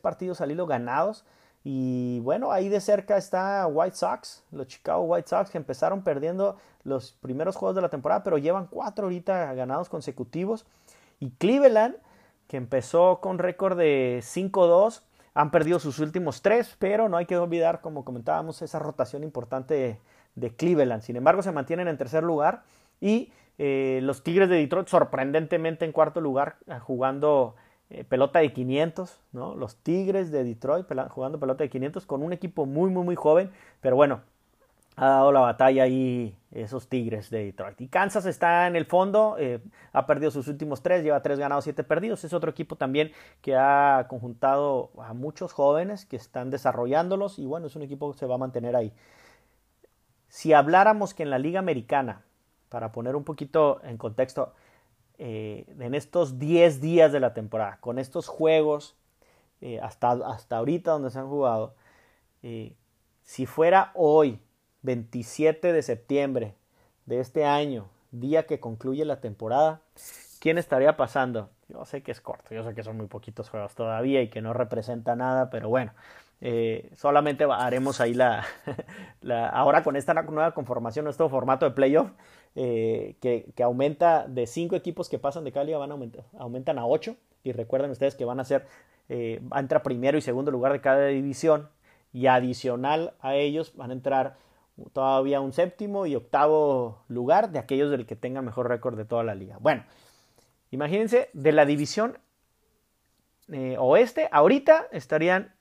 partidos al hilo ganados. Y bueno, ahí de cerca está White Sox, los Chicago White Sox que empezaron perdiendo los primeros juegos de la temporada, pero llevan 4 ahorita ganados consecutivos. Y Cleveland, que empezó con récord de 5-2, han perdido sus últimos tres, pero no hay que olvidar, como comentábamos, esa rotación importante de, Cleveland. Sin embargo, se mantienen en tercer lugar y eh, los Tigres de Detroit sorprendentemente en cuarto lugar, eh, jugando eh, pelota de 500, ¿no? Los Tigres de Detroit jugando pelota de 500 con un equipo muy, muy, muy joven, pero bueno, ha dado la batalla ahí esos Tigres de Detroit. Y Kansas está en el fondo, eh, ha perdido sus últimos tres, lleva tres ganados, siete perdidos. Es otro equipo también que ha conjuntado a muchos jóvenes que están desarrollándolos y bueno, es un equipo que se va a mantener ahí. Si habláramos que en la Liga Americana, para poner un poquito en contexto, eh, en estos 10 días de la temporada, con estos juegos, eh, hasta, hasta ahorita donde se han jugado, si fuera hoy, 27 de septiembre de este año, día que concluye la temporada, ¿quién estaría pasando? Yo sé que es corto, yo sé que son muy poquitos juegos todavía y que no representa nada, pero bueno, solamente haremos ahí la, ahora con esta nueva conformación, nuestro formato de playoff, eh, que, aumenta de cinco equipos que pasan de Cali, van a aumentar, aumentan a ocho. Y recuerden ustedes que van a ser, eh, va a entrar primero y segundo lugar de cada división. Y adicional a ellos van a entrar todavía un séptimo y octavo lugar de aquellos del que tengan mejor récord de toda la liga. Bueno, imagínense, de la división eh, oeste, ahorita estarían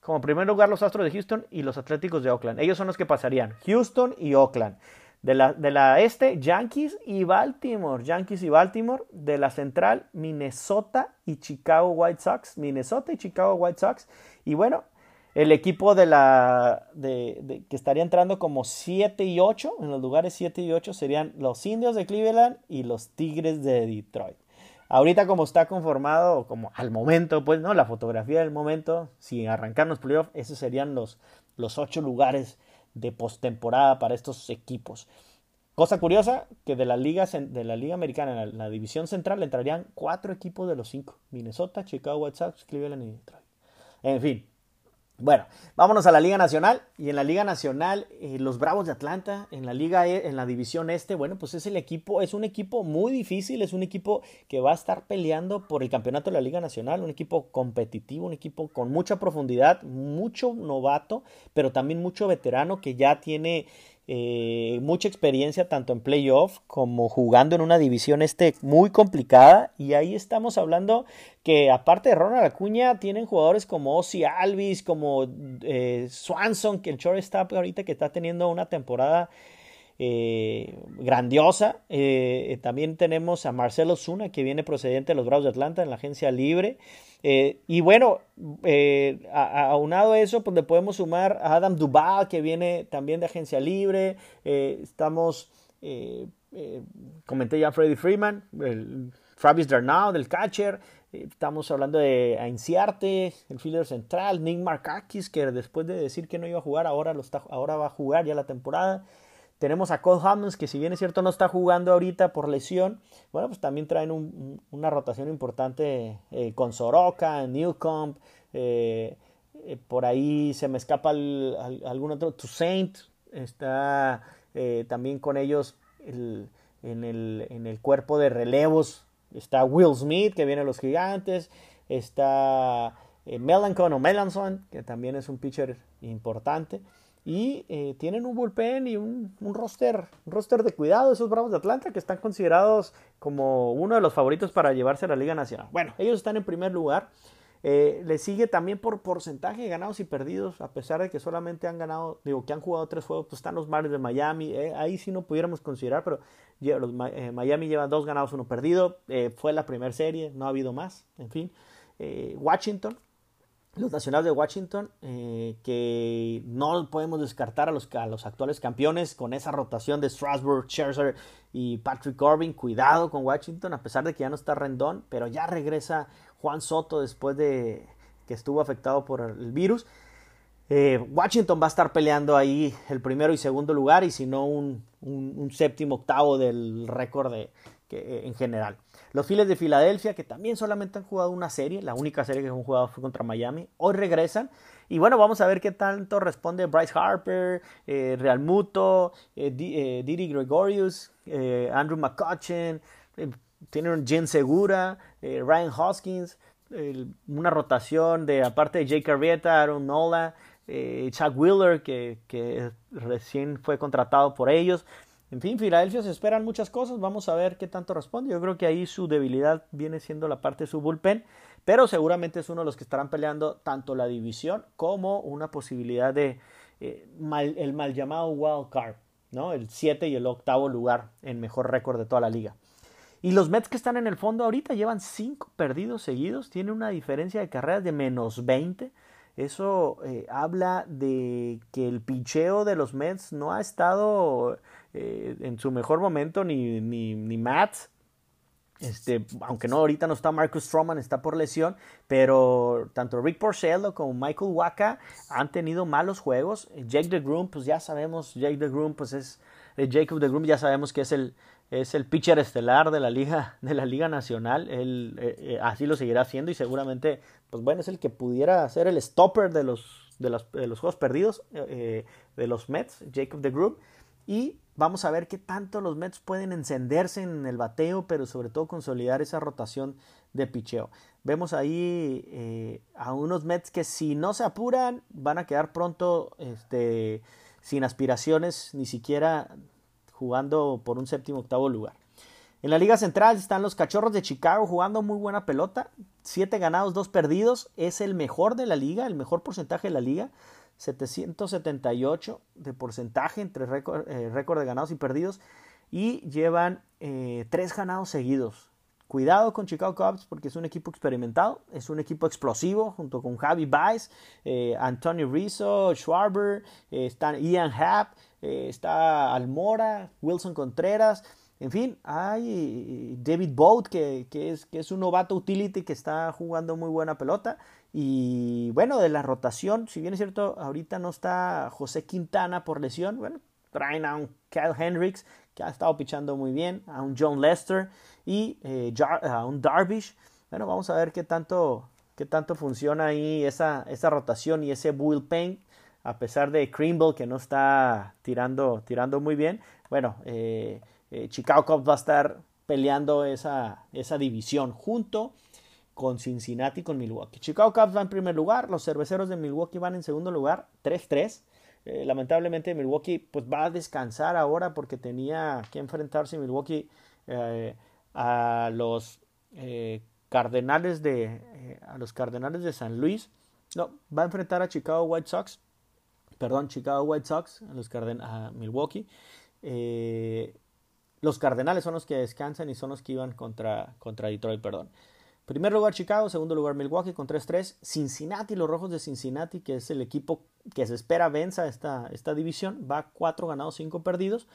como primer lugar los Astros de Houston y los Atléticos de Oakland. Ellos son los que pasarían, Houston y Oakland. De la, de la este, Yankees y Baltimore. Yankees y Baltimore. De la central, Minnesota y Chicago White Sox. Minnesota y Chicago White Sox. Y bueno, el equipo de la de, que estaría entrando como 7 y 8, en los lugares 7 y 8 serían los Indios de Cleveland y los Tigres de Detroit. Ahorita como está conformado, como al momento, pues, ¿no? La fotografía del momento, si arrancarnos playoffs, esos serían los, los 8 lugares de postemporada para estos equipos. Cosa curiosa, que de la Liga, de la Liga Americana, en la, división central, entrarían cuatro equipos de los cinco. Minnesota, Chicago White Sox, Cleveland y Detroit. En fin. Bueno, vámonos a la Liga Nacional. Y en la Liga Nacional, eh, los Bravos de Atlanta, en la Liga, e, en la División Este, bueno, pues es el equipo, es un equipo muy difícil, es un equipo que va a estar peleando por el campeonato de la Liga Nacional, un equipo competitivo, un equipo con mucha profundidad, mucho novato, pero también mucho veterano que ya tiene eh, mucha experiencia tanto en playoff como jugando en una división este muy complicada. Y ahí estamos hablando que aparte de Ronald Acuña tienen jugadores como Ozzy Alvis como eh, Swanson que el shortstop ahorita que está teniendo una temporada eh, grandiosa. Eh, también tenemos a Marcelo Zuna, que viene procedente de los Bravos de Atlanta en la agencia libre. Eh, y bueno, aunado a eso, pues le podemos sumar a Adam Duval, que viene también de agencia libre. estamos, comenté ya a Freeman, el Travis Darnau del catcher. Estamos hablando de Ainciarte, el fielder central, Nick Markakis, que después de decir que no iba a jugar, ahora, lo está, ahora va a jugar ya la temporada. Tenemos a Cole Hammonds, que si bien es cierto no está jugando ahorita por lesión, bueno, pues también traen una rotación importante eh, con Soroka, Newcomb, eh, eh, por ahí se me escapa algún otro, Toussaint, está también con ellos en, el, cuerpo de relevos, está Will Smith, que viene a los gigantes, está Melancon o Melanson, que también es un pitcher importante. Y eh, tienen un bullpen y un, roster, un roster de cuidado, esos Bravos de Atlanta, que están considerados como uno de los favoritos para llevarse a la Liga Nacional. Bueno, ellos están en primer lugar. Eh, le sigue también por porcentaje de ganados y perdidos, a pesar de que solamente han ganado, digo, que han jugado tres juegos, pues están los Marlins de Miami, eh, ahí sí no pudiéramos considerar, pero los, Miami llevan dos ganados, uno perdido, fue la primera serie, no ha habido más, en fin. Washington los Nacionales de Washington, eh, que no podemos descartar a los, actuales campeones con esa rotación de Strasburg, Scherzer y Patrick Corbin. Cuidado con Washington, a pesar de que ya no está Rendón, pero ya regresa Juan Soto después de que estuvo afectado por el virus. Eh, Washington va a estar peleando ahí el primero y segundo lugar y si no un, un séptimo octavo del récord de, que, en general. Los Phillies de Filadelfia, que también solamente han jugado una serie, la única serie que han jugado fue contra Miami, hoy regresan. Y bueno, vamos a ver qué tanto responde Bryce Harper, eh, Real Muto, eh, eh, Didi Gregorius, Andrew McCutcheon, tienen Jen Segura, Ryan Hoskins, una rotación de aparte de Jake Arrieta, Aaron Nola, Chuck Wheeler, que recién fue contratado por ellos. En fin, Filadelfia se esperan muchas cosas. Vamos a ver qué tanto responde. Yo creo que ahí su debilidad viene siendo la parte de su bullpen. pero seguramente es uno de los que estarán peleando tanto la división como una posibilidad de eh, el mal llamado wild card, ¿no? El 7 y el octavo lugar en mejor récord de toda la liga. Y los Mets que están en el fondo ahorita llevan 5 perdidos seguidos, tienen una diferencia de carreras de menos 20. Eso eh, habla de que el picheo de los Mets no ha estado eh, en su mejor momento, ni, ni, ni Mats, este, aunque no, ahorita no está Marcus Stroman, está por lesión, pero tanto Rick Porcello como Michael Waka han tenido malos juegos. Jake DeGroom, pues ya sabemos, Jake DeGroom, pues es, eh, Jacob DeGroom ya sabemos que es el, es el pitcher estelar de la liga, de la liga nacional. Él eh, así lo seguirá haciendo y seguramente, pues bueno, es el que pudiera ser el stopper de los, de los, de los juegos perdidos de los Mets, Jacob DeGroom. Y vamos a ver qué tanto los Mets pueden encenderse en el bateo, pero sobre todo consolidar esa rotación de picheo. Vemos ahí eh, a unos Mets que si no se apuran van a quedar pronto este, sin aspiraciones, ni siquiera jugando por un séptimo octavo lugar. En la Liga Central están los Cachorros de Chicago jugando muy buena pelota. Siete ganados, dos perdidos. Es el mejor de la liga, el mejor porcentaje de la liga. 778 de porcentaje entre récord, eh, de ganados y perdidos y llevan eh, tres ganados seguidos. Cuidado con Chicago Cubs porque es un equipo experimentado, es un equipo explosivo junto con Javi Baez, eh, Antonio Rizzo, Schwarber, están Ian Happ, está Almora, Wilson Contreras. En fin, hay David Boat, que, es, que es un novato utility que está jugando muy buena pelota. Y bueno, de la rotación, si bien es cierto, ahorita no está José Quintana por lesión, bueno, traen a un Kyle Hendricks que ha estado pichando muy bien, a un John Lester y eh, a un Darvish. Bueno, vamos a ver qué tanto, qué tanto funciona ahí esa, esa rotación y ese bullpen, a pesar de Creamble que no está tirando, tirando muy bien. Bueno, eh, eh, Chicago Cubs va a estar peleando esa, esa división junto con Cincinnati y con Milwaukee. Chicago Cubs va en primer lugar, los cerveceros de Milwaukee van en segundo lugar, 3-3. Eh, lamentablemente Milwaukee pues va a descansar ahora porque tenía que enfrentarse Milwaukee eh, a los Cardenales de a los Cardenales de San Luis. No, va a enfrentar a Chicago White Sox. Perdón, Chicago White Sox a los Carden a Milwaukee. Los Cardenales son los que descansan y son los que iban contra, contra Detroit, perdón. Primer lugar Chicago, segundo lugar Milwaukee con 3-3. Cincinnati, los Rojos de Cincinnati, que es el equipo que se espera venza esta, esta división, va 4 ganados, 5 perdidos,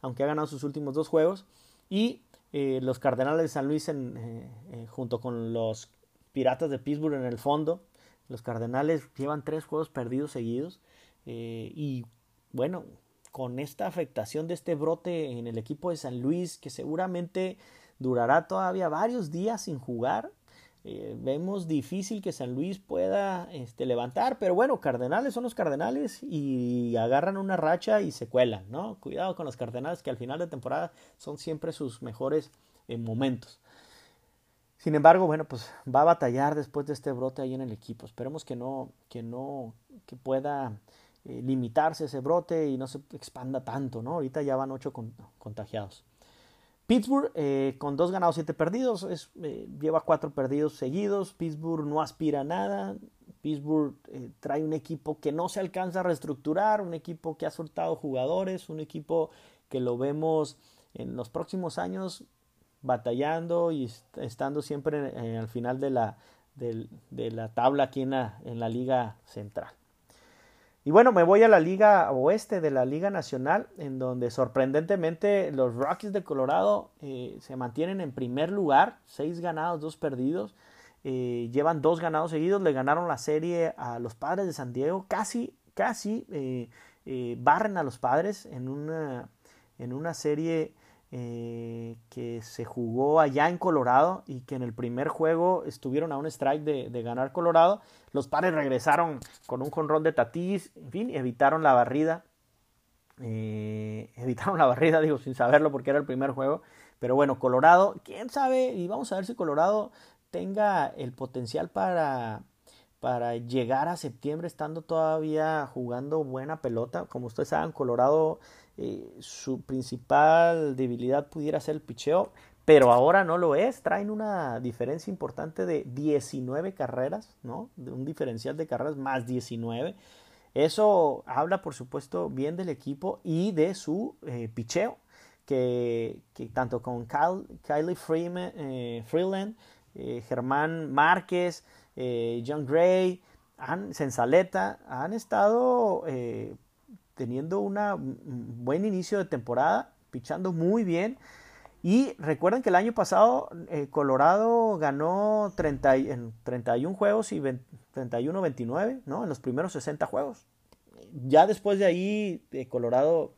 aunque ha ganado sus últimos dos juegos. Y eh, los Cardenales de San Luis en, eh, eh, junto con los Piratas de Pittsburgh en el fondo. Los Cardenales llevan 3 juegos perdidos seguidos. y bueno, con esta afectación de este brote en el equipo de San Luis, que seguramente durará todavía varios días sin jugar, eh, vemos difícil que San Luis pueda este, levantar, pero bueno, Cardenales son los Cardenales y agarran una racha y se cuelan, ¿no? Cuidado con los Cardenales que al final de temporada son siempre sus mejores eh, momentos. Sin embargo, bueno, pues va a batallar después de este brote ahí en el equipo. Esperemos que no, que no, que pueda eh, limitarse ese brote y no se expanda tanto, ¿no? Ahorita ya van ocho contagiados. Pittsburgh, eh, con dos ganados, siete perdidos, es, eh, lleva cuatro perdidos seguidos. Pittsburgh no aspira a nada. Pittsburgh trae un equipo que no se alcanza a reestructurar, un equipo que ha soltado jugadores, un equipo que lo vemos en los próximos años batallando y estando siempre al final de la, de, la tabla aquí en la Liga Central. Y bueno, me voy a la liga oeste de la Liga Nacional, en donde sorprendentemente los Rockies de Colorado eh, se mantienen en primer lugar, seis ganados, dos perdidos. Eh, llevan dos ganados seguidos, le ganaron la serie a los padres de San Diego, casi, casi eh, barren a los padres en una, en una serie eh, que se jugó allá en Colorado y que en el primer juego estuvieron a un strike de, ganar Colorado. Los padres regresaron con un jonrón de Tatís, en fin, evitaron la barrida. Eh, evitaron la barrida, digo, sin saberlo porque era el primer juego. Pero bueno, Colorado, quién sabe, y vamos a ver si Colorado tenga el potencial para, para llegar a septiembre estando todavía jugando buena pelota. Como ustedes saben, Colorado eh, su principal debilidad pudiera ser el picheo, pero ahora no lo es. Traen una diferencia importante de 19 carreras, ¿no? De un diferencial de carreras más 19. Eso habla, por supuesto, bien del equipo y de su eh, picheo, que, tanto con Kyle, Kylie Freeman, eh, Freeland, Germán Márquez, John Gray, han, Sensaleta, han estado teniendo un buen inicio de temporada, pichando muy bien. Y recuerden que el año pasado Colorado ganó 30, en 31 juegos y 31-29, ¿no? En los primeros 60 juegos. Ya después de ahí, eh, Colorado,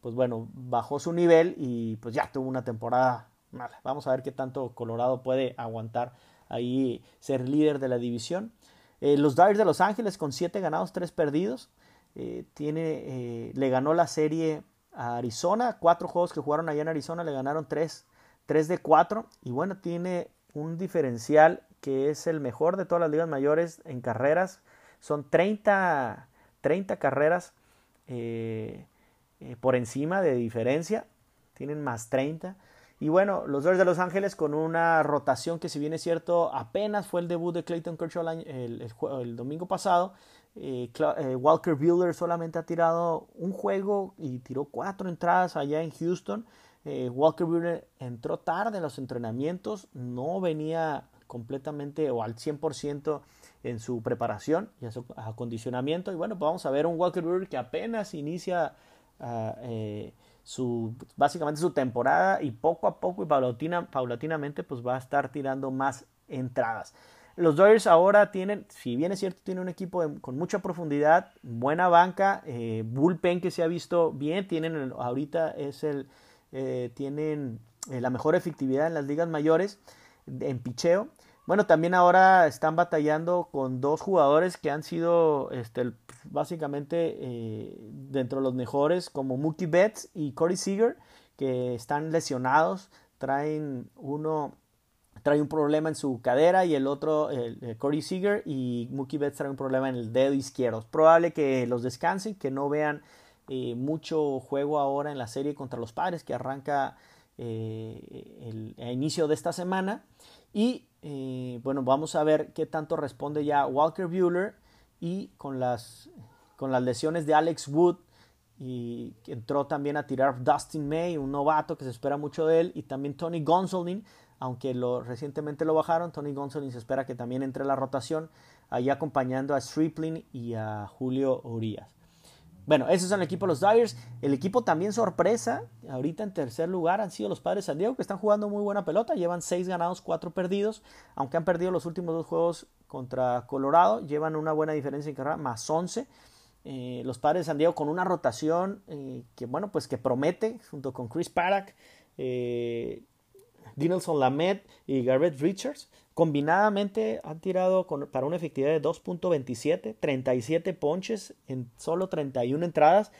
pues bueno, bajó su nivel y pues ya tuvo una temporada mala. Vamos a ver qué tanto Colorado puede aguantar ahí ser líder de la división. Eh, los Dyers de Los Ángeles con 7 ganados, 3 perdidos. Eh, tiene, le ganó la serie a Arizona. Cuatro juegos que jugaron allá en Arizona le ganaron 3, 3 de 4. Y bueno, tiene un diferencial que es el mejor de todas las ligas mayores en carreras. Son 30, 30 carreras eh, eh, por encima de diferencia. Tienen más 30. Y bueno, los Dodgers de Los Ángeles con una rotación que si bien es cierto apenas fue el debut de Clayton Kershaw el, domingo pasado. Eh, Walker Buehler solamente ha tirado un juego y tiró cuatro entradas allá en Houston. Walker Buehler entró tarde en los entrenamientos, no venía completamente o al 100% en su preparación y en su acondicionamiento. Y bueno, pues vamos a ver un Walker Buehler que apenas inicia ah, eh, su, básicamente su temporada y poco a poco y paulatinamente pues va a estar tirando más entradas. Los Dodgers ahora tienen, si bien es cierto, tienen un equipo con mucha profundidad, buena banca, eh, bullpen que se ha visto bien, tienen ahorita es el, eh, tienen la mejor efectividad en las ligas mayores en picheo. Bueno, también ahora están batallando con dos jugadores que han sido este, básicamente eh, dentro de los mejores, como Mookie Betts y Corey Seager, que están lesionados. Traen uno, trae un problema en su cadera y el otro, Corey Seager y Mookie Betts trae un problema en el dedo izquierdo. Es probable que los descansen, que no vean eh, mucho juego ahora en la serie contra los padres, que arranca eh, el, a inicio de esta semana. Y eh, bueno, vamos a ver qué tanto responde ya Walker Bueller y con las, con las lesiones de Alex Wood y entró también a tirar Dustin May, un novato que se espera mucho de él, y también Tony Gonsolin, aunque lo, recientemente lo bajaron, Tony Gonsolin se espera que también entre la rotación, ahí acompañando a Stripling y a Julio Urias. Bueno, esos son el equipo de los Dyers. El equipo también sorpresa, ahorita en tercer lugar han sido los Padres San Diego, que están jugando muy buena pelota. Llevan 6 ganados, 4 perdidos. Aunque han perdido los últimos dos juegos contra Colorado, llevan una buena diferencia en carrera, más 11. Eh, los Padres de San Diego con una rotación eh, que, bueno, pues que promete, junto con Chris Paddock, eh, Dinelson Lamet y Garrett Richards. Combinadamente han tirado para una efectividad de 2.27, 37 ponches en solo 31 entradas.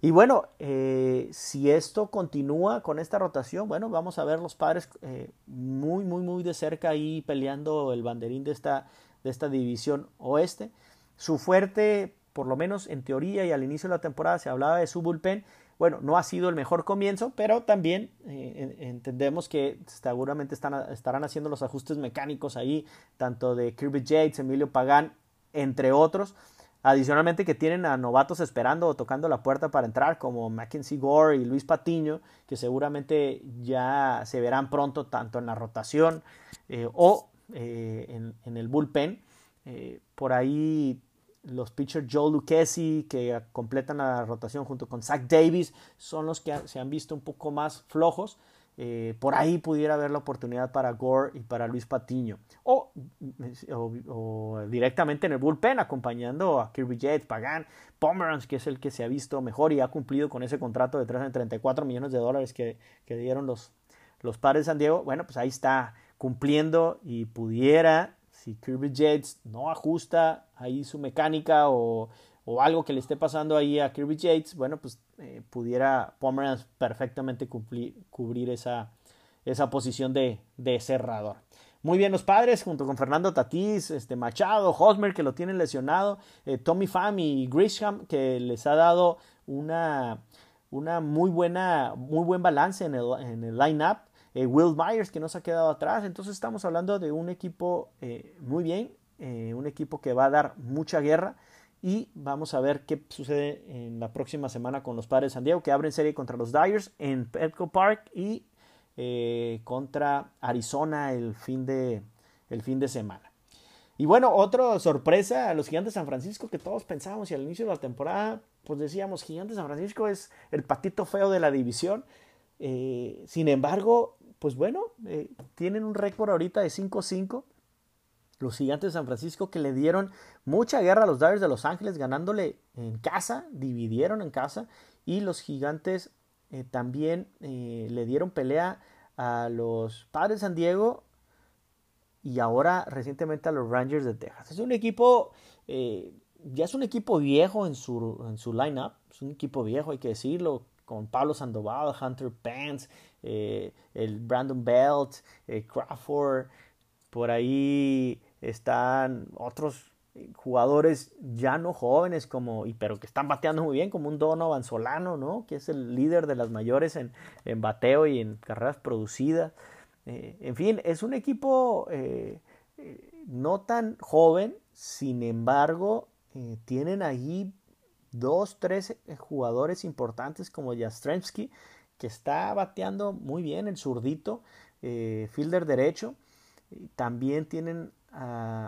Y bueno, eh, si esto continúa con esta rotación, bueno, vamos a ver los padres eh, muy, muy, muy de cerca ahí peleando el banderín de esta, de esta división oeste. Su fuerte, por lo menos en teoría y al inicio de la temporada, se hablaba de su bullpen bueno, no ha sido el mejor comienzo, pero también eh, entendemos que seguramente están, estarán haciendo los ajustes mecánicos ahí, tanto de Kirby Yates, Emilio Pagán, entre otros. Adicionalmente que tienen a novatos esperando o tocando la puerta para entrar, como Mackenzie Gore y Luis Patiño, que seguramente ya se verán pronto tanto en la rotación eh, o eh, en, en, el bullpen. por ahí los pitchers Joe Lucchesi que completan la rotación junto con Zach Davis son los que se han visto un poco más flojos. Eh, por ahí pudiera haber la oportunidad para Gore y para Luis Patiño. O, directamente en el bullpen acompañando a Kirby Yates, Pagan, Pomeranz, que es el que se ha visto mejor y ha cumplido con ese contrato de 3 34 millones de dólares que, que dieron los, los padres de San Diego. Bueno, pues ahí está cumpliendo y pudiera si Kirby Yates no ajusta ahí su mecánica o, algo que le esté pasando ahí a Kirby Yates, bueno, pues eh, pudiera Pomeranz perfectamente cubrir esa, esa posición de, cerrador. Muy bien los padres, junto con Fernando Tatís, este Machado, Hosmer, que lo tienen lesionado, eh, Tommy Pham y Grisham, que les ha dado una, una muy buena, muy buen balance en el, en el line-up. Will Myers que no se ha quedado atrás. Entonces estamos hablando de un equipo muy bien, un equipo que va a dar mucha guerra y vamos a ver qué sucede en la próxima semana con los padres de San Diego, que abren serie contra los Dyers en Petco Park y eh, contra Arizona el fin, de, el fin de semana. Y bueno, otra sorpresa a los Gigantes de San Francisco que todos pensábamos y al inicio de la temporada, pues decíamos, Gigantes de San Francisco es el patito feo de la división. Eh, sin embargo, pues bueno, eh, tienen un récord ahorita de 5-5 los gigantes de San Francisco que le dieron mucha guerra a los Dyers de Los Ángeles ganándole en casa, dividieron en casa y los gigantes eh, también eh, le dieron pelea a los Padres de San Diego y ahora recientemente a los Rangers de Texas. Es un equipo, ya es un equipo viejo en su, en su lineup, es un equipo viejo, hay que decirlo, con Pablo Sandoval, Hunter Pence, el Brandon Belt, Crawford, por ahí están otros jugadores ya no jóvenes como pero que están bateando muy bien como un Donovan Solano no que es el líder de las mayores en, en bateo y en carreras producidas. Eh, en fin es un equipo eh, eh, no tan joven sin embargo tienen allí dos tres jugadores importantes como Jastremski que está bateando muy bien el zurdito fielder derecho también tienen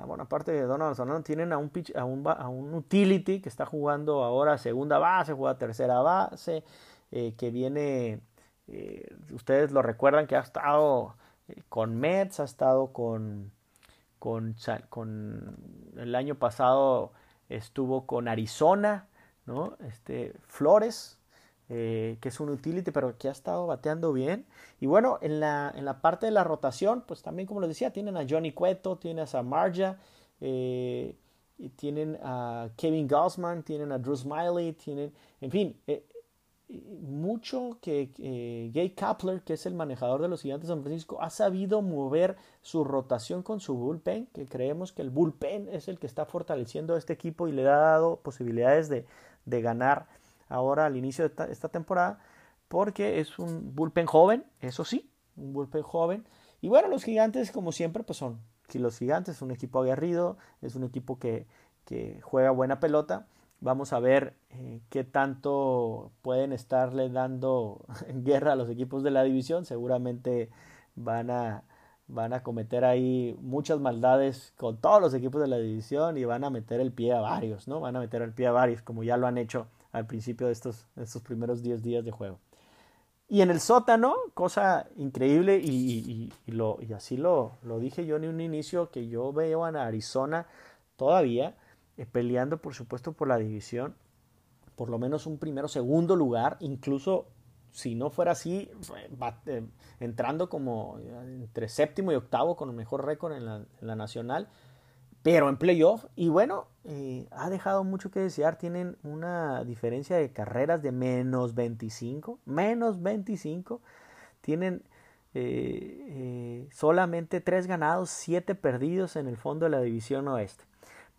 bueno, aparte de Donald tienen a un, pitch, a, un, utility que está jugando ahora segunda base, juega tercera base, eh, que viene, eh, ustedes lo recuerdan que ha estado eh, con Mets, ha estado con, con, con, el año pasado estuvo con Arizona, ¿no? Este, Flores, eh, que es un utility, pero que ha estado bateando bien. Y bueno, en la, en la parte de la rotación, pues también, como les decía, tienen a Johnny Cueto, tienen a Marja, eh, y tienen a Kevin Gossman, tienen a Drew Smiley, tienen, en fin, eh, mucho que Gay Kapler, que es el manejador de los Gigantes de San Francisco, ha sabido mover su rotación con su bullpen, que creemos que el bullpen es el que está fortaleciendo a este equipo y le ha dado posibilidades de, de ganar ahora al inicio de esta, temporada, porque es un bullpen joven, eso sí, un bullpen joven. Y bueno, los gigantes, como siempre, pues son, los gigantes es un equipo aguerrido, es un equipo que, juega buena pelota. Vamos a ver eh, qué tanto pueden estarle dando guerra a los equipos de la división. Seguramente van a, van a cometer ahí muchas maldades con todos los equipos de la división y van a meter el pie a varios, ¿no? Van a meter el pie a varios, como ya lo han hecho al principio de estos, estos primeros 10 días de juego. Y en el sótano, cosa increíble, y, lo, y así lo, lo, dije yo en un inicio, que yo veo a Arizona todavía eh, peleando, por supuesto, por la división, por lo menos un primero, segundo lugar, incluso si no fuera así, eh, entrando como entre séptimo y octavo con el mejor récord en la nacional, pero en playoff. Y bueno, eh, ha dejado mucho que desear. Tienen una diferencia de carreras de menos 25. Menos 25. Tienen eh, eh, solamente 3 ganados, 7 perdidos en el fondo de la división oeste.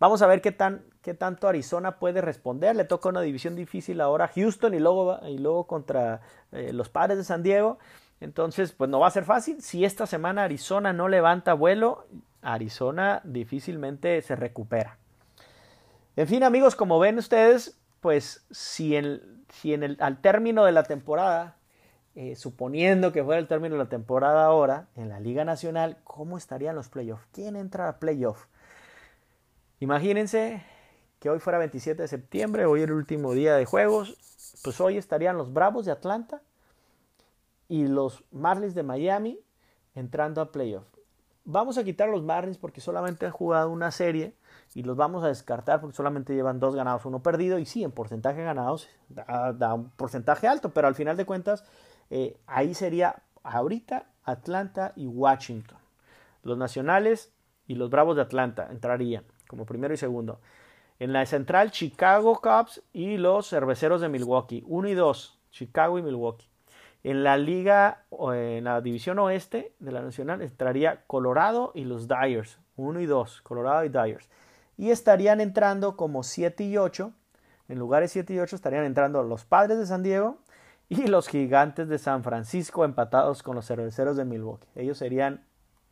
Vamos a ver qué, tan, qué tanto Arizona puede responder. Le toca una división difícil ahora a Houston y luego, y luego contra los padres de San Diego. Entonces, pues no va a ser fácil. Si esta semana Arizona no levanta vuelo, Arizona difícilmente se recupera. En fin, amigos, como ven ustedes, pues si, en, si en el, al término de la temporada, eh, suponiendo que fuera el término de la temporada ahora, en la Liga Nacional, ¿cómo estarían los playoffs? ¿Quién entra a playoff? Imagínense que hoy fuera 27 de septiembre, hoy el último día de juegos, pues hoy estarían los Bravos de Atlanta y los Marlins de Miami entrando a playoff. Vamos a quitar los Marlins porque solamente han jugado una serie y los vamos a descartar porque solamente llevan dos ganados, uno perdido. Y sí, en porcentaje ganados da, un porcentaje alto, pero al final de cuentas eh, ahí sería ahorita Atlanta y Washington. Los nacionales y los Bravos de Atlanta entrarían como primero y segundo. En la central, Chicago Cubs y los Cerveceros de Milwaukee. Uno y dos, Chicago y Milwaukee. En la liga, en la división oeste de la nacional, entraría Colorado y los Dyers, 1 y 2, Colorado y Dyers. Y estarían entrando como 7 y 8, en lugares 7 y 8 estarían entrando los Padres de San Diego y los gigantes de San Francisco empatados con los cerveceros de Milwaukee. Ellos serían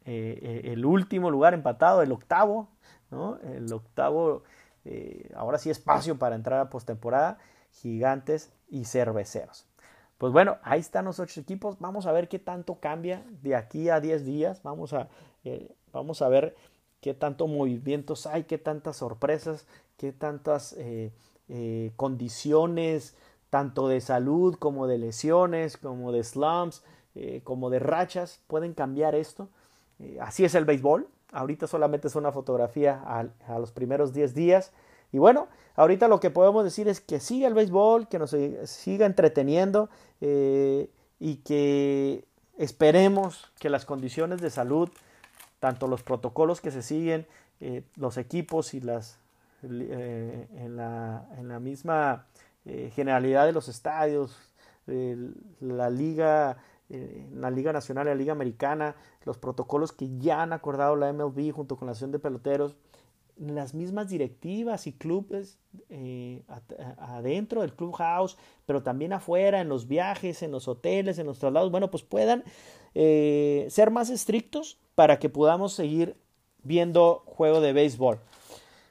eh, eh, el último lugar empatado, el octavo, ¿no? El octavo, eh, ahora sí espacio para entrar a postemporada, gigantes y cerveceros. Pues bueno, ahí están los ocho equipos. Vamos a ver qué tanto cambia de aquí a 10 días. Vamos a, vamos a ver qué tanto movimientos hay, qué tantas sorpresas, qué tantas condiciones tanto de salud como de lesiones, como de slumps, eh, como de rachas, pueden cambiar esto. Eh, así es el béisbol. Ahorita solamente es una fotografía a, los primeros 10 días. Y bueno, ahorita lo que podemos decir es que siga el béisbol, que nos siga entreteniendo eh, y que esperemos que las condiciones de salud, tanto los protocolos que se siguen, los equipos y las en la, en la misma eh, generalidad de los estadios, la liga, eh, la liga nacional y la liga americana, los protocolos que ya han acordado la MLB junto con la Asociación de Peloteros, las mismas directivas y clubes eh, adentro del clubhouse, pero también afuera, en los viajes, en los hoteles, en los traslados, bueno, pues puedan ser más estrictos para que podamos seguir viendo juego de béisbol.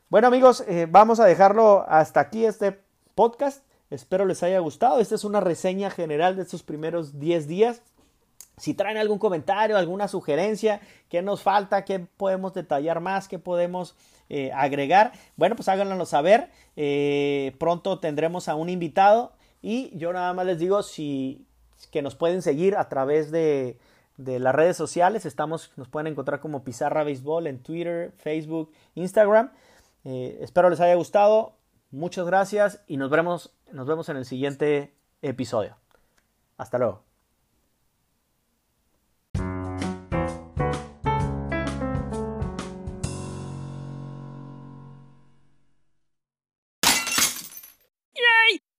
Bueno amigos, vamos a dejarlo hasta aquí este podcast. Espero les haya gustado. Esta es una reseña general de estos primeros 10 días. Si traen algún comentario, alguna sugerencia, qué nos falta, qué podemos detallar más, qué podemos eh, agregar, bueno, pues háganlo saber. Eh, pronto tendremos a un invitado y yo nada más les digo si que nos pueden seguir a través de, las redes sociales. Estamos, nos pueden encontrar como Pizarra Béisbol en Twitter, Facebook, Instagram. Eh, espero les haya gustado. Muchas gracias y nos vemos, nos vemos en el siguiente episodio. Hasta luego.